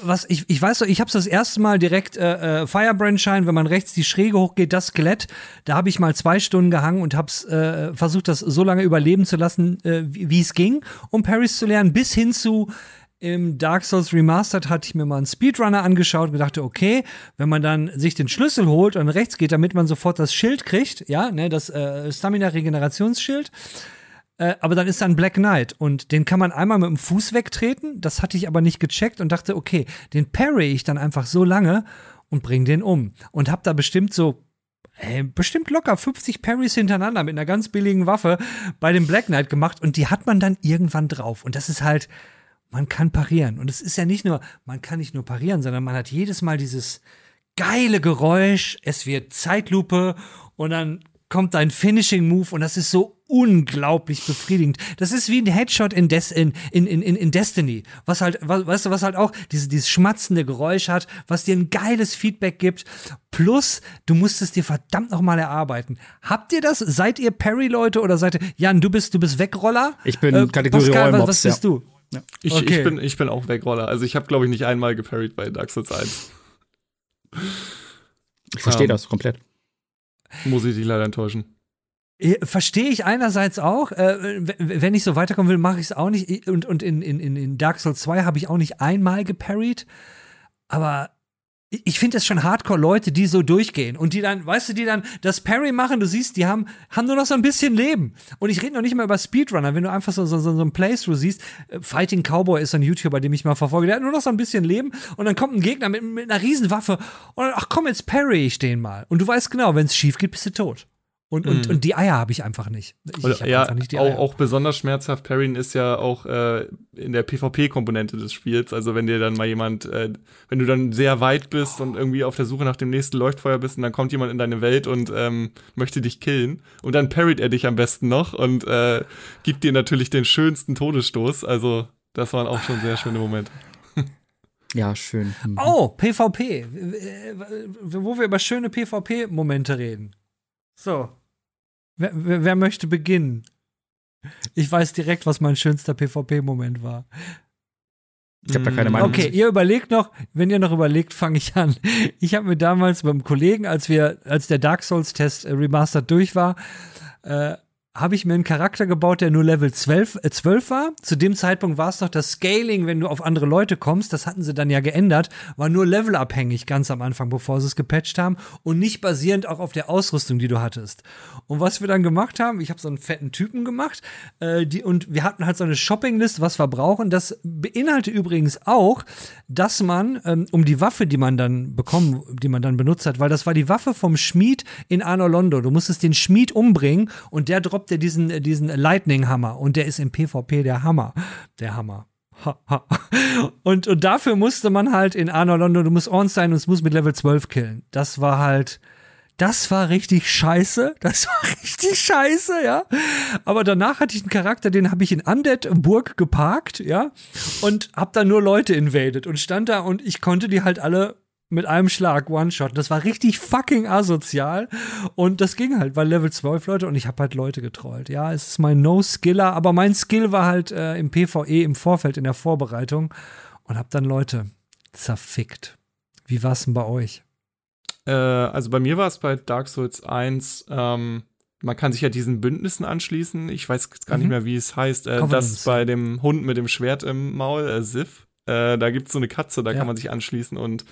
[SPEAKER 1] was ich, ich weiß ich habe das erste Mal direkt äh, äh, Firebrand-Schein, wenn man rechts die Schräge hochgeht, das Skelett, da habe ich mal zwei Stunden gehangen und habe äh, versucht, das so lange überleben zu lassen, äh, wie es ging, um Parries zu lernen, bis hin zu im Dark Souls Remastered hatte ich mir mal einen Speedrunner angeschaut und dachte, okay, wenn man dann sich den Schlüssel holt und rechts geht, damit man sofort das Schild kriegt, ja, ne, das äh, Stamina-Regenerationsschild, äh, aber dann ist da ein Black Knight und den kann man einmal mit dem Fuß wegtreten. Das hatte ich aber nicht gecheckt und dachte, okay, den parry ich dann einfach so lange und bring den um. Und hab da bestimmt so ey, bestimmt locker 50 Parries hintereinander mit einer ganz billigen Waffe bei dem Black Knight gemacht und die hat man dann irgendwann drauf. Und das ist halt, man kann parieren. Und es ist ja nicht nur, man kann nicht nur parieren, sondern man hat jedes Mal dieses geile Geräusch, es wird Zeitlupe und dann kommt ein Finishing Move und das ist so unglaublich befriedigend. Das ist wie ein Headshot in, Des in, in, in, in Destiny, was halt, was, weißt du, was halt auch diese, dieses schmatzende Geräusch hat, was dir ein geiles Feedback gibt. Plus, du musst es dir verdammt nochmal erarbeiten. Habt ihr das? Seid ihr Parry-Leute oder seid ihr, Jan, du bist, du bist Wegroller?
[SPEAKER 3] Ich bin äh, Kategorie Pascal,
[SPEAKER 1] was, was bist ja. du?
[SPEAKER 2] Ja. Ich, okay. ich, bin, ich bin auch Wegroller. Also ich habe, glaube ich, nicht einmal geparried bei Dark Souls 1.
[SPEAKER 3] Ich verstehe um, das komplett.
[SPEAKER 2] Muss ich dich leider enttäuschen.
[SPEAKER 1] Verstehe ich einerseits auch. Äh, wenn ich so weiterkommen will, mache ich es auch nicht. Und, und in, in, in Dark Souls 2 habe ich auch nicht einmal geparried. Aber ich finde es schon Hardcore-Leute, die so durchgehen und die dann, weißt du, die dann das Parry machen, du siehst, die haben, haben nur noch so ein bisschen Leben. Und ich rede noch nicht mal über Speedrunner, wenn du einfach so, so, so ein Playthrough siehst. Äh, Fighting Cowboy ist ein YouTuber, den ich mal verfolge, der hat nur noch so ein bisschen Leben und dann kommt ein Gegner mit, mit einer Riesenwaffe und dann, ach komm, jetzt parry ich den mal. Und du weißt genau, wenn es schief geht, bist du tot. Und, und, mhm. und die Eier habe ich einfach nicht. Ich,
[SPEAKER 2] ich ja, einfach nicht auch, auch, besonders schmerzhaft Parryen ist ja auch äh, in der PvP-Komponente des Spiels. Also wenn dir dann mal jemand, äh, wenn du dann sehr weit bist und irgendwie auf der Suche nach dem nächsten Leuchtfeuer bist und dann kommt jemand in deine Welt und ähm, möchte dich killen und dann parryt er dich am besten noch und äh, gibt dir natürlich den schönsten Todesstoß. Also das waren auch schon sehr schöne Momente.
[SPEAKER 3] Ja, schön.
[SPEAKER 1] Mhm. Oh, PvP. Wo wir über schöne PvP-Momente reden. So. Wer, wer, wer, möchte beginnen? Ich weiß direkt, was mein schönster PvP-Moment war.
[SPEAKER 3] Ich habe da keine Meinung.
[SPEAKER 1] Okay, ihr überlegt noch, wenn ihr noch überlegt, fange ich an. Ich habe mir damals beim Kollegen, als wir, als der Dark Souls-Test äh, remastered durch war, äh, habe ich mir einen Charakter gebaut, der nur Level 12, äh 12 war. Zu dem Zeitpunkt war es noch das Scaling, wenn du auf andere Leute kommst, das hatten sie dann ja geändert, war nur levelabhängig ganz am Anfang, bevor sie es gepatcht haben und nicht basierend auch auf der Ausrüstung, die du hattest. Und was wir dann gemacht haben, ich habe so einen fetten Typen gemacht äh, die, und wir hatten halt so eine Shoppinglist, was wir brauchen. Das beinhaltet übrigens auch, dass man ähm, um die Waffe, die man dann bekommen, die man dann benutzt hat, weil das war die Waffe vom Schmied in Arno Londo. Du musstest den Schmied umbringen und der droppt droppt er diesen, diesen Lightning-Hammer und der ist im PvP der Hammer. Der Hammer. und, und dafür musste man halt in Arno London, du musst on sein und es muss mit Level 12 killen. Das war halt, das war richtig scheiße. Das war richtig scheiße, ja. Aber danach hatte ich einen Charakter, den habe ich in Undead Burg geparkt, ja. Und hab da nur Leute invaded und stand da und ich konnte die halt alle mit einem Schlag One-Shot. Das war richtig fucking asozial. Und das ging halt, weil Level 12 Leute und ich habe halt Leute getrollt. Ja, es ist mein No-Skiller, aber mein Skill war halt äh, im PvE im Vorfeld, in der Vorbereitung und hab dann Leute zerfickt. Wie war's denn bei euch?
[SPEAKER 2] Äh, also bei mir war es bei Dark Souls 1, ähm, man kann sich ja diesen Bündnissen anschließen. Ich weiß gar mhm. nicht mehr, wie es heißt. Äh, das bei dem Hund mit dem Schwert im Maul, äh, Sif. Äh, da gibt's so eine Katze, da ja. kann man sich anschließen und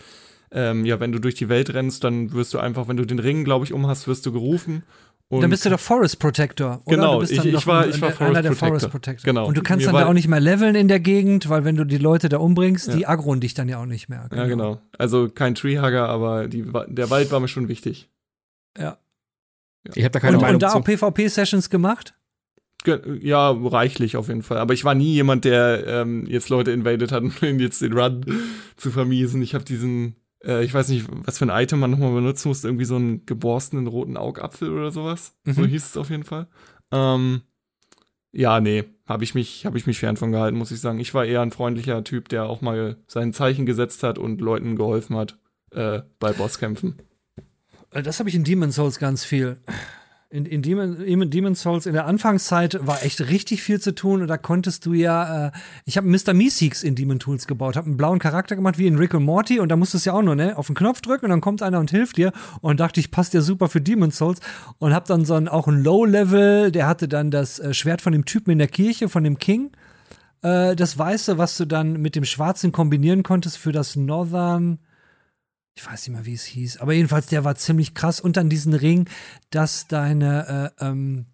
[SPEAKER 2] ähm, ja, wenn du durch die Welt rennst, dann wirst du einfach, wenn du den Ring, glaube ich, um hast, wirst du gerufen.
[SPEAKER 1] Und dann bist du der Forest Protector,
[SPEAKER 2] oder? Genau, ich, ich, war, ich war
[SPEAKER 1] Forest einer der Protector. Forest Protector. Genau. Und du kannst Mir dann da auch nicht mehr leveln in der Gegend, weil wenn du die Leute da umbringst, ja. die aggroen dich dann ja auch nicht mehr.
[SPEAKER 2] Genau. Ja, genau. Also kein Treehugger, aber die, der Wald war mir schon wichtig.
[SPEAKER 1] Ja. ja.
[SPEAKER 3] Ich habe da keine und, Meinung
[SPEAKER 1] Und da auch PvP-Sessions gemacht?
[SPEAKER 2] Ja, reichlich auf jeden Fall. Aber ich war nie jemand, der ähm, jetzt Leute invaded hat, um jetzt den Run zu vermiesen. Ich habe diesen äh, ich weiß nicht, was für ein Item man nochmal benutzen musste, irgendwie so einen geborstenen roten Augapfel oder sowas. Mhm. So hieß es auf jeden Fall. Ähm, ja, nee, habe ich mich, habe ich mich fern von gehalten, muss ich sagen. Ich war eher ein freundlicher Typ, der auch mal sein Zeichen gesetzt hat und Leuten geholfen hat äh, bei Bosskämpfen.
[SPEAKER 1] Äh, das habe ich in Demon's Souls ganz viel in, in, Demon, in Demon's Souls in der Anfangszeit war echt richtig viel zu tun und da konntest du ja, äh, ich habe Mr. Meeseeks in Demon Tools gebaut, habe einen blauen Charakter gemacht wie in Rick und Morty und da musstest du ja auch nur ne, auf den Knopf drücken und dann kommt einer und hilft dir und dachte ich, passt ja super für Demon's Souls und habe dann so einen, auch ein Low-Level, der hatte dann das äh, Schwert von dem Typen in der Kirche, von dem King, äh, das Weiße, was du dann mit dem Schwarzen kombinieren konntest für das Northern ich weiß nicht mehr, wie es hieß, aber jedenfalls, der war ziemlich krass. Und dann diesen Ring, dass deine, äh, ähm,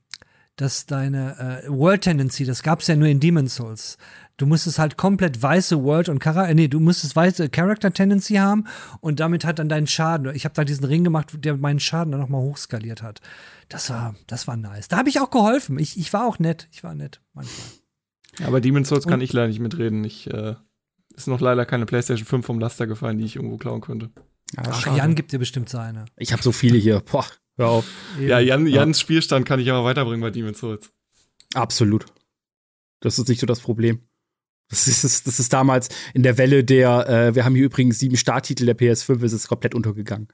[SPEAKER 1] dass deine äh, World Tendency, das gab es ja nur in Demon's Souls. Du musstest halt komplett weiße World und Chara äh, nee, du musstest weiße Character Tendency haben und damit hat dann deinen Schaden. Ich habe da diesen Ring gemacht, der meinen Schaden dann nochmal hochskaliert hat. Das war, das war nice. Da habe ich auch geholfen. Ich, ich war auch nett. Ich war nett manchmal.
[SPEAKER 2] Aber Demon's Souls und, kann ich leider nicht mitreden. Ich äh, ist noch leider keine PlayStation 5 vom Laster gefallen, die ich irgendwo klauen könnte.
[SPEAKER 1] Ja, Ach, schade. Jan gibt dir bestimmt seine.
[SPEAKER 3] Ich habe so viele hier. Boah, hör auf.
[SPEAKER 2] Ja, Jan, Jans Spielstand kann ich aber weiterbringen bei Demon's Souls.
[SPEAKER 3] Absolut. Das ist nicht so das Problem. Das ist, das ist damals in der Welle der, äh, wir haben hier übrigens sieben Starttitel der PS5, ist es komplett untergegangen.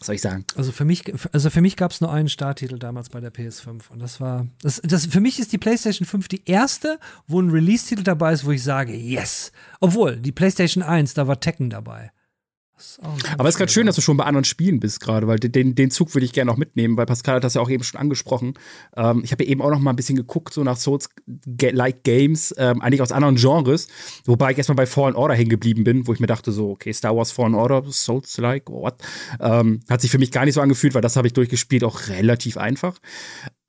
[SPEAKER 3] Was soll ich sagen?
[SPEAKER 1] Also für mich, also für mich gab es nur einen Starttitel damals bei der PS5 und das war, das, das, für mich ist die PlayStation 5 die erste, wo ein Release-Titel dabei ist, wo ich sage, yes. Obwohl, die PlayStation 1, da war Tekken dabei.
[SPEAKER 3] Aber es ist ganz schön, dass du schon bei anderen Spielen bist gerade, weil den, den Zug würde ich gerne noch mitnehmen, weil Pascal hat das ja auch eben schon angesprochen. Ähm, ich habe ja eben auch noch mal ein bisschen geguckt, so nach Souls-like Games, ähm, eigentlich aus anderen Genres, wobei ich erstmal bei Fallen Order hängen geblieben bin, wo ich mir dachte, so, okay, Star Wars Fallen Order, Souls-like, what? Ähm, hat sich für mich gar nicht so angefühlt, weil das habe ich durchgespielt, auch relativ einfach.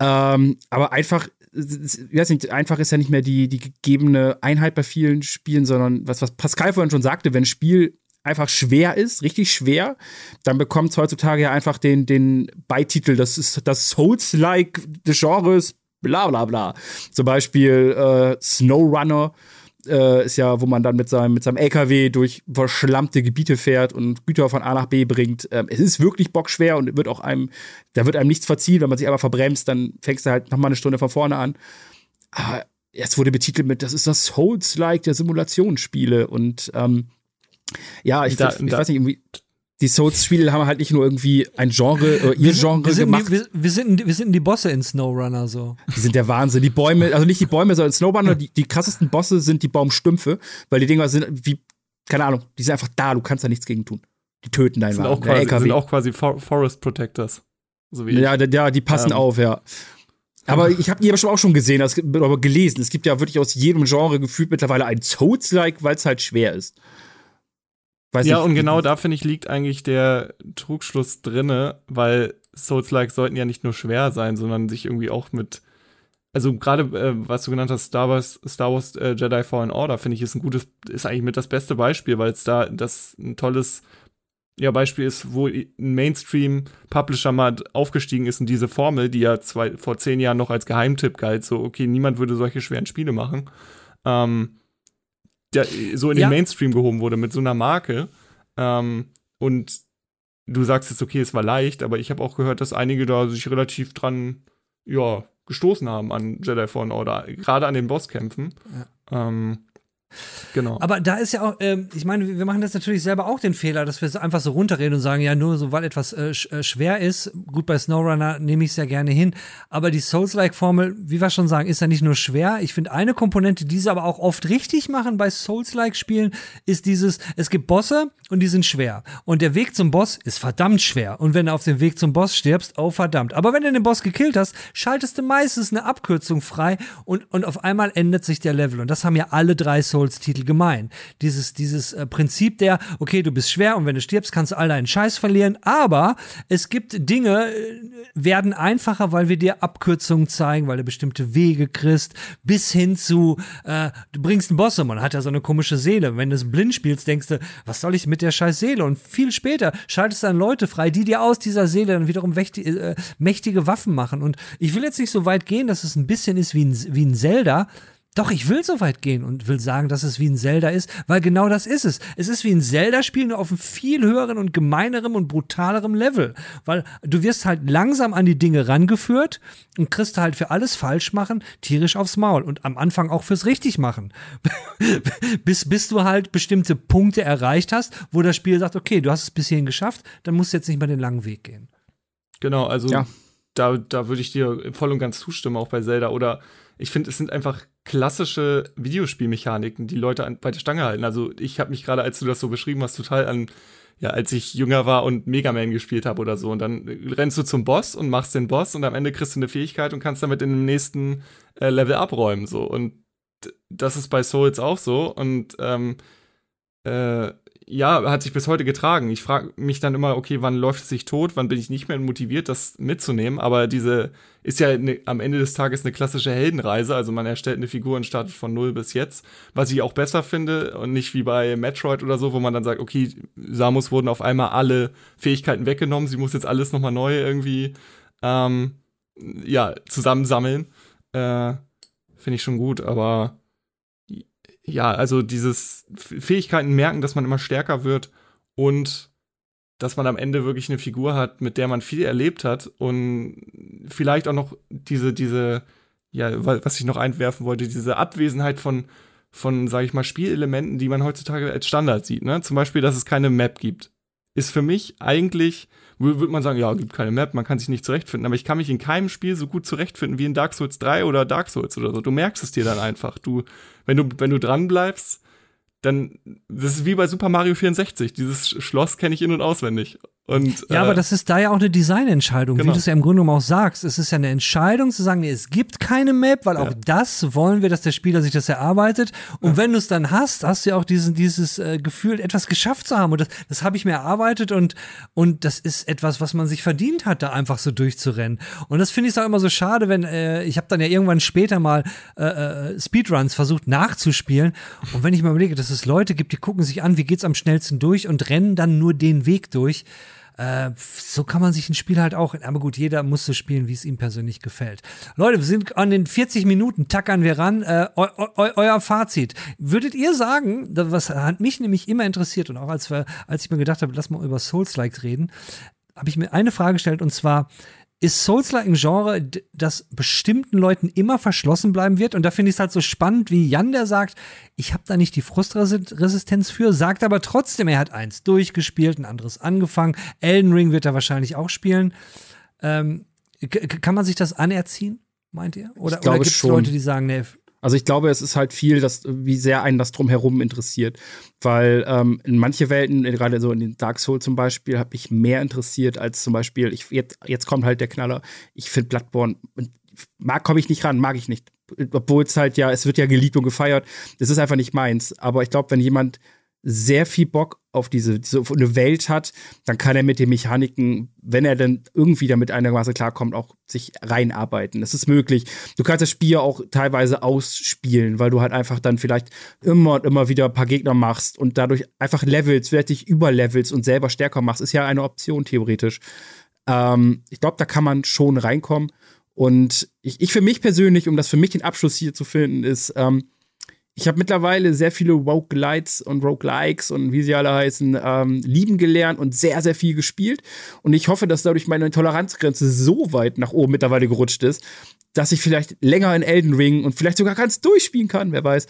[SPEAKER 3] Ähm, aber einfach, weiß nicht, einfach ist ja nicht mehr die, die gegebene Einheit bei vielen Spielen, sondern was, was Pascal vorhin schon sagte, wenn ein Spiel einfach schwer ist, richtig schwer, dann bekommt es heutzutage ja einfach den, den Beititel, das ist das Souls-like des Genres, bla bla bla. Zum Beispiel äh, SnowRunner äh, ist ja, wo man dann mit seinem, mit seinem LKW durch verschlammte Gebiete fährt und Güter von A nach B bringt. Ähm, es ist wirklich bockschwer und wird auch einem, da wird einem nichts verziehen, wenn man sich aber verbremst, dann fängst du halt nochmal eine Stunde von vorne an. Aber es wurde betitelt mit, das ist das Souls-like der Simulationsspiele und ähm, ja, ich, da, ich, ich weiß nicht, irgendwie die Souls-Spiele haben halt nicht nur irgendwie ein Genre, äh, ihr Genre
[SPEAKER 1] wir sind,
[SPEAKER 3] gemacht.
[SPEAKER 1] Die, wir, wir, sind, wir sind die Bosse in SnowRunner so.
[SPEAKER 3] Die sind der Wahnsinn. Die Bäume, also nicht die Bäume, sondern SnowRunner, die, die krassesten Bosse sind die Baumstümpfe, weil die Dinger sind wie, keine Ahnung, die sind einfach da, du kannst da nichts gegen tun. Die töten deinen
[SPEAKER 2] sind Wagen. Auch quasi, sind auch quasi For Forest Protectors.
[SPEAKER 3] So wie ja, ja, die passen ähm. auf, ja. Aber ich habe die aber schon auch schon gesehen, das, aber gelesen. Es gibt ja wirklich aus jedem Genre gefühlt mittlerweile ein Souls-like, weil es halt schwer ist.
[SPEAKER 2] Weiß ja, ich, und genau da finde ich liegt eigentlich der Trugschluss drinne, weil Souls-like sollten ja nicht nur schwer sein, sondern sich irgendwie auch mit also gerade äh, was du genannt hast, Star Wars, Star Wars äh, Jedi Fallen Order, finde ich, ist ein gutes, ist eigentlich mit das beste Beispiel, weil es da das ein tolles ja, Beispiel ist, wo ein Mainstream-Publisher mal aufgestiegen ist in diese Formel, die ja zwei, vor zehn Jahren noch als Geheimtipp galt, so, okay, niemand würde solche schweren Spiele machen. Ähm, der so in den Mainstream gehoben wurde mit so einer Marke. Ähm, und du sagst jetzt, okay, es war leicht, aber ich habe auch gehört, dass einige da sich relativ dran, ja, gestoßen haben an Jedi Fallen Order, gerade an den Bosskämpfen. Ja. Ähm, Genau.
[SPEAKER 1] Aber da ist ja auch, äh, ich meine, wir machen das natürlich selber auch den Fehler, dass wir es einfach so runterreden und sagen, ja, nur so, weil etwas äh, äh, schwer ist. Gut, bei SnowRunner nehme ich es ja gerne hin. Aber die Souls-like-Formel, wie wir schon sagen, ist ja nicht nur schwer. Ich finde, eine Komponente, die sie aber auch oft richtig machen bei Souls-like-Spielen, ist dieses, es gibt Bosse und die sind schwer. Und der Weg zum Boss ist verdammt schwer. Und wenn du auf dem Weg zum Boss stirbst, oh verdammt. Aber wenn du den Boss gekillt hast, schaltest du meistens eine Abkürzung frei und, und auf einmal ändert sich der Level. Und das haben ja alle drei Souls Souls-Titel gemein. Dieses, dieses äh, Prinzip der, okay, du bist schwer und wenn du stirbst, kannst du all deinen Scheiß verlieren, aber es gibt Dinge, äh, werden einfacher, weil wir dir Abkürzungen zeigen, weil du bestimmte Wege kriegst, bis hin zu, äh, du bringst einen Boss um, man hat ja so eine komische Seele. Wenn du es blind spielst, denkst du, was soll ich mit der scheiß Seele? Und viel später schaltest du dann Leute frei, die dir aus dieser Seele dann wiederum mächtige, äh, mächtige Waffen machen. Und ich will jetzt nicht so weit gehen, dass es ein bisschen ist wie ein, wie ein Zelda, doch, ich will so weit gehen und will sagen, dass es wie ein Zelda ist, weil genau das ist es. Es ist wie ein Zelda-Spiel, nur auf einem viel höheren und gemeinerem und brutalerem Level. Weil du wirst halt langsam an die Dinge rangeführt und kriegst halt für alles falsch machen tierisch aufs Maul und am Anfang auch fürs richtig machen. bis, bis du halt bestimmte Punkte erreicht hast, wo das Spiel sagt, okay, du hast es bis hierhin geschafft, dann musst du jetzt nicht mehr den langen Weg gehen.
[SPEAKER 2] Genau, also ja. da, da würde ich dir voll und ganz zustimmen, auch bei Zelda. Oder ich finde, es sind einfach klassische Videospielmechaniken, die Leute an, bei der Stange halten. Also ich habe mich gerade, als du das so beschrieben hast, total an, ja, als ich jünger war und Mega Man gespielt habe oder so. Und dann rennst du zum Boss und machst den Boss und am Ende kriegst du eine Fähigkeit und kannst damit in dem nächsten äh, Level abräumen. So. Und das ist bei Souls auch so. Und ähm, äh, ja, hat sich bis heute getragen. Ich frage mich dann immer, okay, wann läuft es sich tot, wann bin ich nicht mehr motiviert, das mitzunehmen. Aber diese ist ja ne, am Ende des Tages eine klassische Heldenreise. Also man erstellt eine Figur und startet von null bis jetzt. Was ich auch besser finde und nicht wie bei Metroid oder so, wo man dann sagt, okay, Samus wurden auf einmal alle Fähigkeiten weggenommen, sie muss jetzt alles nochmal neu irgendwie ähm, ja, zusammensammeln. Äh, finde ich schon gut, aber ja, also dieses Fähigkeiten merken, dass man immer stärker wird und dass man am Ende wirklich eine Figur hat, mit der man viel erlebt hat und vielleicht auch noch diese, diese, ja, was ich noch einwerfen wollte, diese Abwesenheit von, von, sag ich mal, Spielelementen, die man heutzutage als Standard sieht, ne? Zum Beispiel, dass es keine Map gibt. Ist für mich eigentlich würde man sagen, ja, gibt keine Map, man kann sich nicht zurechtfinden. Aber ich kann mich in keinem Spiel so gut zurechtfinden wie in Dark Souls 3 oder Dark Souls oder so. Du merkst es dir dann einfach. Du, wenn du, wenn du dran dann, das ist wie bei Super Mario 64. Dieses Schloss kenne ich in- und auswendig. Und,
[SPEAKER 1] ja,
[SPEAKER 2] äh,
[SPEAKER 1] aber das ist da ja auch eine Designentscheidung,
[SPEAKER 2] Genau.
[SPEAKER 1] wie du es ja im Grunde genommen auch sagst. Es ist ja eine Entscheidung zu sagen, nee, es gibt keine Map, weil auch das wollen wir, dass der Spieler sich das erarbeitet. Und wenn du es dann hast, hast du ja auch diesen, dieses äh, Gefühl, etwas geschafft zu haben. Und das, das habe ich mir erarbeitet und, und das ist etwas, was man sich verdient hat, da einfach so durchzurennen. Und das finde ich auch immer so schade, wenn, äh, ich habe dann ja irgendwann später mal äh, äh, Speedruns versucht nachzuspielen. Und wenn ich mir überlege, dass es Leute gibt, die gucken sich an, wie geht's am schnellsten durch und rennen dann nur den Weg durch. Äh, so kann man sich ein Spiel halt auch, aber gut, jeder muss so spielen, wie es ihm persönlich gefällt. Leute, wir sind an den 40 Minuten, tackern wir ran. Äh, eu, eu, euer Fazit. Würdet ihr sagen, was hat mich nämlich immer interessiert und auch als, wir, als ich mir gedacht habe, lass mal über Souls-Likes reden, habe ich mir eine Frage gestellt und zwar, ist Souls-like ein Genre, das bestimmten Leuten immer verschlossen bleiben wird? Und da finde ich es halt so spannend, wie Jan, der sagt, ich habe da nicht die Frustresistenz für, sagt aber trotzdem, er hat eins durchgespielt, ein anderes angefangen. Elden Ring wird er wahrscheinlich auch spielen. Ähm, kann man sich das anerziehen, meint ihr? Oder, oder gibt es. Leute, die sagen, nee,
[SPEAKER 3] Also ich glaube, es ist halt viel, dass, wie sehr einen das drumherum interessiert. Weil ähm, in manche Welten, äh, gerade so in den Dark Souls zum Beispiel, habe ich mehr interessiert als zum Beispiel, ich, jetzt, jetzt kommt halt der Knaller, ich finde Bloodborne, mag komme ich nicht ran, mag ich nicht. Obwohl es halt ja, es wird ja geliebt und gefeiert. Es ist einfach nicht meins. Aber ich glaube, wenn jemand sehr viel Bock auf diese, diese auf eine Welt hat, dann kann er mit den Mechaniken, wenn er dann irgendwie damit einigermaßen klarkommt, auch sich reinarbeiten. Das ist möglich. Du kannst das Spiel auch teilweise ausspielen, weil du halt einfach dann vielleicht immer und immer wieder ein paar Gegner machst und dadurch einfach levelst, vielleicht dich überlevelst und selber stärker machst. Ist ja eine Option theoretisch. Ähm, ich glaube, da kann man schon reinkommen. Und ich, ich für mich persönlich, um das für mich den Abschluss hier zu finden, ist, ähm, ich habe mittlerweile sehr viele Roguelites und Roguelikes und wie sie alle heißen, ähm, lieben gelernt und sehr, sehr viel gespielt. Und ich hoffe, dass dadurch meine Toleranzgrenze so weit nach oben mittlerweile gerutscht ist, dass ich vielleicht länger in Elden Ring und vielleicht sogar ganz durchspielen kann, wer weiß.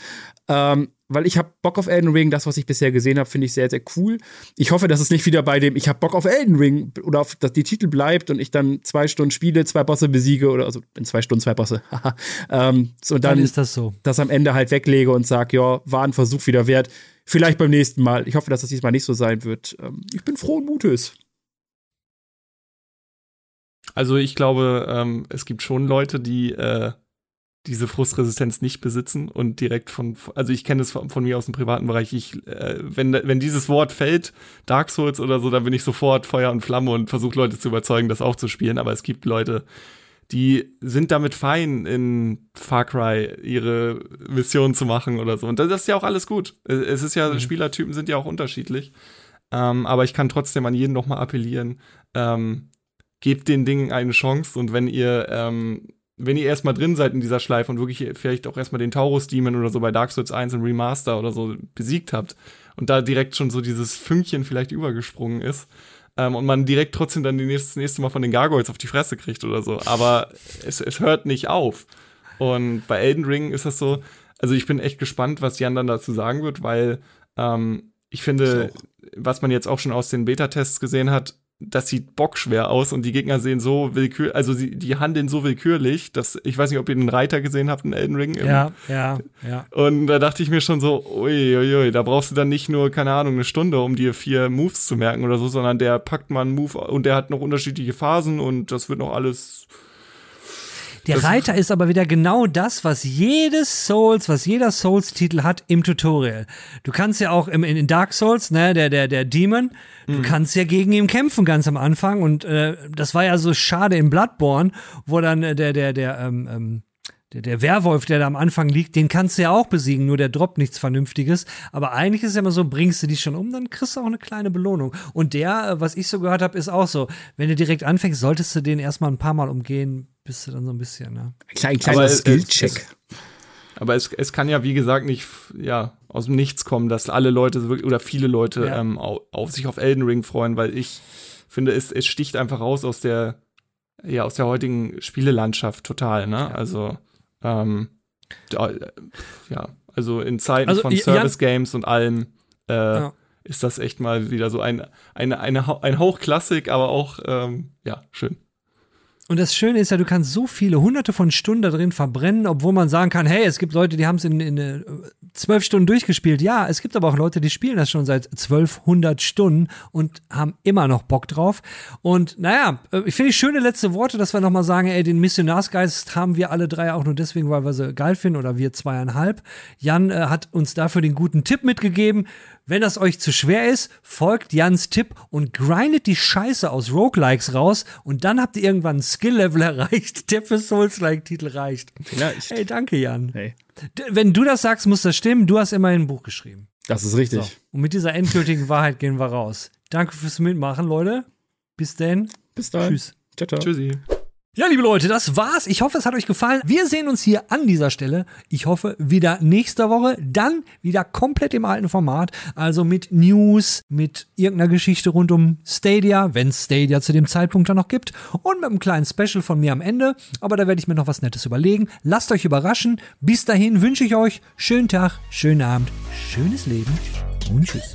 [SPEAKER 3] Ähm, weil ich habe Bock auf Elden Ring, das, was ich bisher gesehen habe, finde ich sehr, sehr cool. Ich hoffe, dass es nicht wieder bei dem Ich habe Bock auf Elden Ring oder auf dass die Titel bleibt und ich dann zwei Stunden spiele, zwei Bosse besiege oder also in zwei Stunden zwei Bosse. ähm, so
[SPEAKER 1] dann
[SPEAKER 3] dann
[SPEAKER 1] ist das so.
[SPEAKER 3] das am Ende halt weglege und sage, ja, war ein Versuch wieder wert. Vielleicht beim nächsten Mal. Ich hoffe, dass das diesmal nicht so sein wird. Ähm, ich bin frohen Mutes.
[SPEAKER 2] Also ich glaube, ähm, es gibt schon Leute, die äh, diese Frustresistenz nicht besitzen und direkt von, also ich kenne es von, von mir aus dem privaten Bereich, ich, äh, wenn, wenn dieses Wort fällt, Dark Souls oder so, dann bin ich sofort Feuer und Flamme und versuche Leute zu überzeugen, das auch zu spielen, aber es gibt Leute, die sind damit fein, in Far Cry ihre Mission zu machen oder so. Und das ist ja auch alles gut. Es ist ja, Spielertypen sind ja auch unterschiedlich. Ähm, aber ich kann trotzdem an jeden nochmal appellieren, ähm, gebt den Dingen eine Chance und wenn ihr, ähm, wenn ihr erstmal drin seid in dieser Schleife und wirklich vielleicht auch erstmal den Taurus Demon oder so bei Dark Souls 1 im Remaster oder so besiegt habt und da direkt schon so dieses Fünkchen vielleicht übergesprungen ist, ähm, und man direkt trotzdem dann das nächste Mal von den Gargoyles auf die Fresse kriegt oder so. Aber es, es hört nicht auf. Und bei Elden Ring ist das so, also ich bin echt gespannt, was Jan dann dazu sagen wird, weil ähm, ich finde, was man jetzt auch schon aus den Beta-Tests gesehen hat, das sieht bockschwer aus und die Gegner sehen so willkürlich, also sie, die handeln so willkürlich, dass ich weiß nicht, ob ihr den Reiter gesehen habt in Elden Ring.
[SPEAKER 1] Ja, ja, ja.
[SPEAKER 2] und da dachte ich mir schon so, uiuiui, ui, da brauchst du dann nicht nur, keine Ahnung, eine Stunde, um dir vier Moves zu merken oder so, sondern der packt mal einen Move und der hat noch unterschiedliche Phasen und das wird noch alles.
[SPEAKER 1] Der
[SPEAKER 2] Das-
[SPEAKER 1] Reiter ist aber wieder genau das, was jedes Souls, was jeder Souls-Titel hat im Tutorial. Du kannst ja auch im, in Dark Souls, ne, der, der, der Demon, du kannst ja gegen ihn kämpfen ganz am Anfang und äh, das war ja so schade in Bloodborne, wo dann äh, der, der, der, ähm, ähm, der, der Werwolf, der da am Anfang liegt, den kannst du ja auch besiegen, nur der droppt nichts Vernünftiges. Aber eigentlich ist es ja immer so, bringst du dich schon um, dann kriegst du auch eine kleine Belohnung. Und der, äh, was ich so gehört habe, ist auch so, wenn du direkt anfängst, solltest du den erstmal ein paar Mal umgehen, bist du dann so ein bisschen, ne?
[SPEAKER 3] Ein klein,
[SPEAKER 2] Aber
[SPEAKER 3] kleiner Skill-Check.
[SPEAKER 2] Aber es, es kann ja, wie gesagt, nicht ja, aus dem Nichts kommen, dass alle Leute wirklich, oder viele Leute
[SPEAKER 1] Ja.
[SPEAKER 2] ähm, auf, auf sich auf Elden Ring freuen, weil ich finde, es, es sticht einfach raus aus der, ja, aus der heutigen Spielelandschaft total, ne? Also, ähm, äh, ja, also in Zeiten
[SPEAKER 1] Also,
[SPEAKER 2] von
[SPEAKER 1] Jan-
[SPEAKER 2] Service Games und allem äh,
[SPEAKER 1] Ja.
[SPEAKER 2] ist das echt mal wieder so ein, eine, eine, ein Hauch Klassik, aber auch, ähm, ja, schön.
[SPEAKER 1] Und das Schöne ist ja, du kannst so viele hunderte von Stunden da drin verbrennen, obwohl man sagen kann, hey, es gibt Leute, die haben es in, äh, zwölf Stunden durchgespielt. Ja, es gibt aber auch Leute, die spielen das schon seit 1200 Stunden und haben immer noch Bock drauf. Und naja, äh, ich finde schöne letzte Worte, dass wir nochmal sagen, ey, den Missionarsgeist haben wir alle drei auch nur deswegen, weil wir sie geil finden oder wir zweieinhalb. Jan äh, hat uns dafür den guten Tipp mitgegeben. Wenn das euch zu schwer ist, folgt Jans Tipp und grindet die Scheiße aus Roguelikes raus und dann habt ihr irgendwann ein Skill-Level erreicht, der für Souls-like-Titel reicht.
[SPEAKER 3] Vielleicht.
[SPEAKER 1] Hey, danke, Jan.
[SPEAKER 3] Hey.
[SPEAKER 1] Wenn du das sagst, muss das stimmen. Du hast immerhin ein Buch geschrieben.
[SPEAKER 3] Das ist richtig.
[SPEAKER 1] So. Und mit dieser endgültigen Wahrheit gehen wir raus. Danke fürs Mitmachen, Leute. Bis dann.
[SPEAKER 3] Bis dann.
[SPEAKER 1] Tschüss.
[SPEAKER 3] Ciao, ciao.
[SPEAKER 2] Tschüssi.
[SPEAKER 1] Ja, liebe Leute, das war's. Ich hoffe, es hat euch gefallen. Wir sehen uns hier an dieser Stelle. Ich hoffe, wieder nächste Woche. Dann wieder komplett im alten Format. Also mit News, mit irgendeiner Geschichte rund um Stadia, wenn es Stadia zu dem Zeitpunkt dann noch gibt. Und mit einem kleinen Special von mir am Ende. Aber da werde ich mir noch was Nettes überlegen. Lasst euch überraschen. Bis dahin wünsche ich euch schönen Tag, schönen Abend, schönes Leben und tschüss.